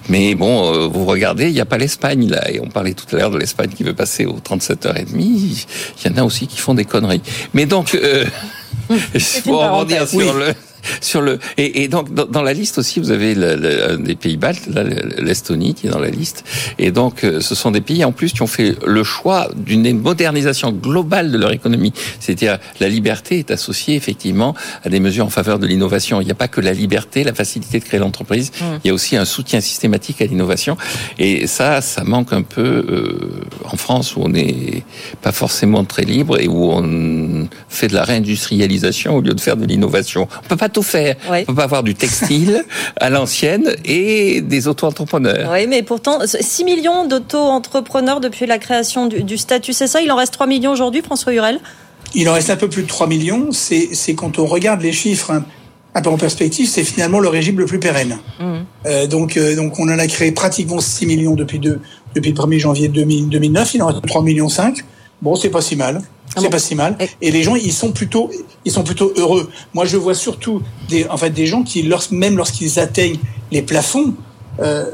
Mais bon, euh, vous regardez, il n'y a pas l'Espagne là. Et on parlait tout à l'heure de l'Espagne qui veut passer aux 37h30. Il y en a aussi qui font des conneries. Mais donc... Euh, pour rebondir sur le sur le et, et donc dans, dans, la liste aussi vous avez le, le, des pays baltes, l'Estonie qui est dans la liste, et donc euh, ce sont des pays en plus qui ont fait le choix d'une modernisation globale de leur économie. C'est-à-dire la liberté est associée effectivement à des mesures en faveur de l'innovation. Il n'y a pas que la liberté, la facilité de créer l'entreprise, mmh. il y a aussi un soutien systématique à l'innovation, et ça, ça manque un peu euh, en France où on n'est pas forcément très libre et où on fait de la réindustrialisation au lieu de faire de l'innovation. On peut pas tout faire. On peut pas avoir du textile à l'ancienne et des auto-entrepreneurs. Oui, mais pourtant, 6 millions d'auto-entrepreneurs depuis la création du, statut, c'est ça? Il en reste 3 millions aujourd'hui, François Hurel? Il en reste un peu plus de 3 millions. C'est quand on regarde les chiffres un peu en perspective, c'est finalement le régime le plus pérenne. Mmh. Euh, donc, euh, donc on en a créé pratiquement 6 millions depuis, deux, depuis le 1er janvier 2009. Il en reste 3 millions 5. Bon, c'est pas si mal. Ah c'est pas si mal. Et les gens, ils sont plutôt, ils sont plutôt heureux. Moi, je vois surtout des, en fait, des gens qui, même lorsqu'ils atteignent les plafonds, euh,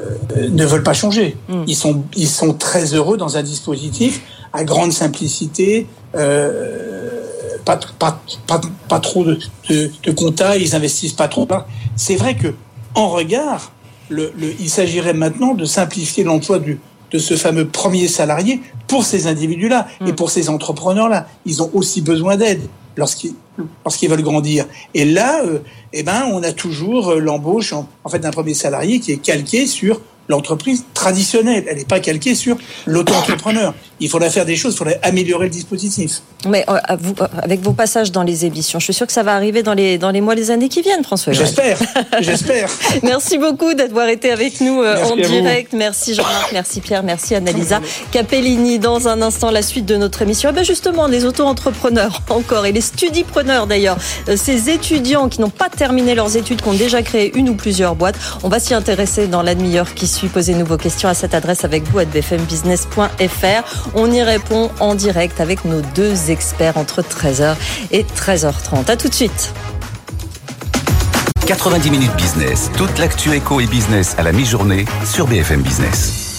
ne veulent pas changer. Hmm. Ils sont, ils sont très heureux dans un dispositif à grande simplicité, euh, pas, pas, pas, pas, trop de, de, de compta, ils investissent pas trop. C'est vrai que en regard, le, le, il s'agirait maintenant de simplifier l'emploi du, de ce fameux premier salarié pour ces individus-là et pour ces entrepreneurs-là. Ils ont aussi besoin d'aide lorsqu'ils lorsqu'ils veulent grandir. Et là, euh, eh ben, on a toujours l'embauche en, en fait d'un premier salarié qui est calqué sur l'entreprise traditionnelle. Elle n'est pas calquée sur l'auto-entrepreneur. Il faudrait faire des choses, il faudrait améliorer le dispositif. Mais euh, vous, avec vos passages dans les émissions, je suis sûr que ça va arriver dans les, dans les mois, les années qui viennent, François. J'espère, j'espère. merci beaucoup d'avoir été avec nous euh, en direct. Merci Jean-Marc, merci Pierre, merci Annalisa Capellini. Dans un instant, la suite de notre émission. Eh ben justement, les auto-entrepreneurs encore et les studipreneurs d'ailleurs, euh, ces étudiants qui n'ont pas terminé leurs études, qui ont déjà créé une ou plusieurs boîtes. On va s'y intéresser dans la demi-heure qui suit. Posez-nous vos questions à cette adresse avec vous à bfmbusiness.fr. On y répond en direct avec nos deux experts entre 13h et 13h30. À tout de suite. 90 minutes business, toute l'actu éco et business à la mi-journée sur BFM Business.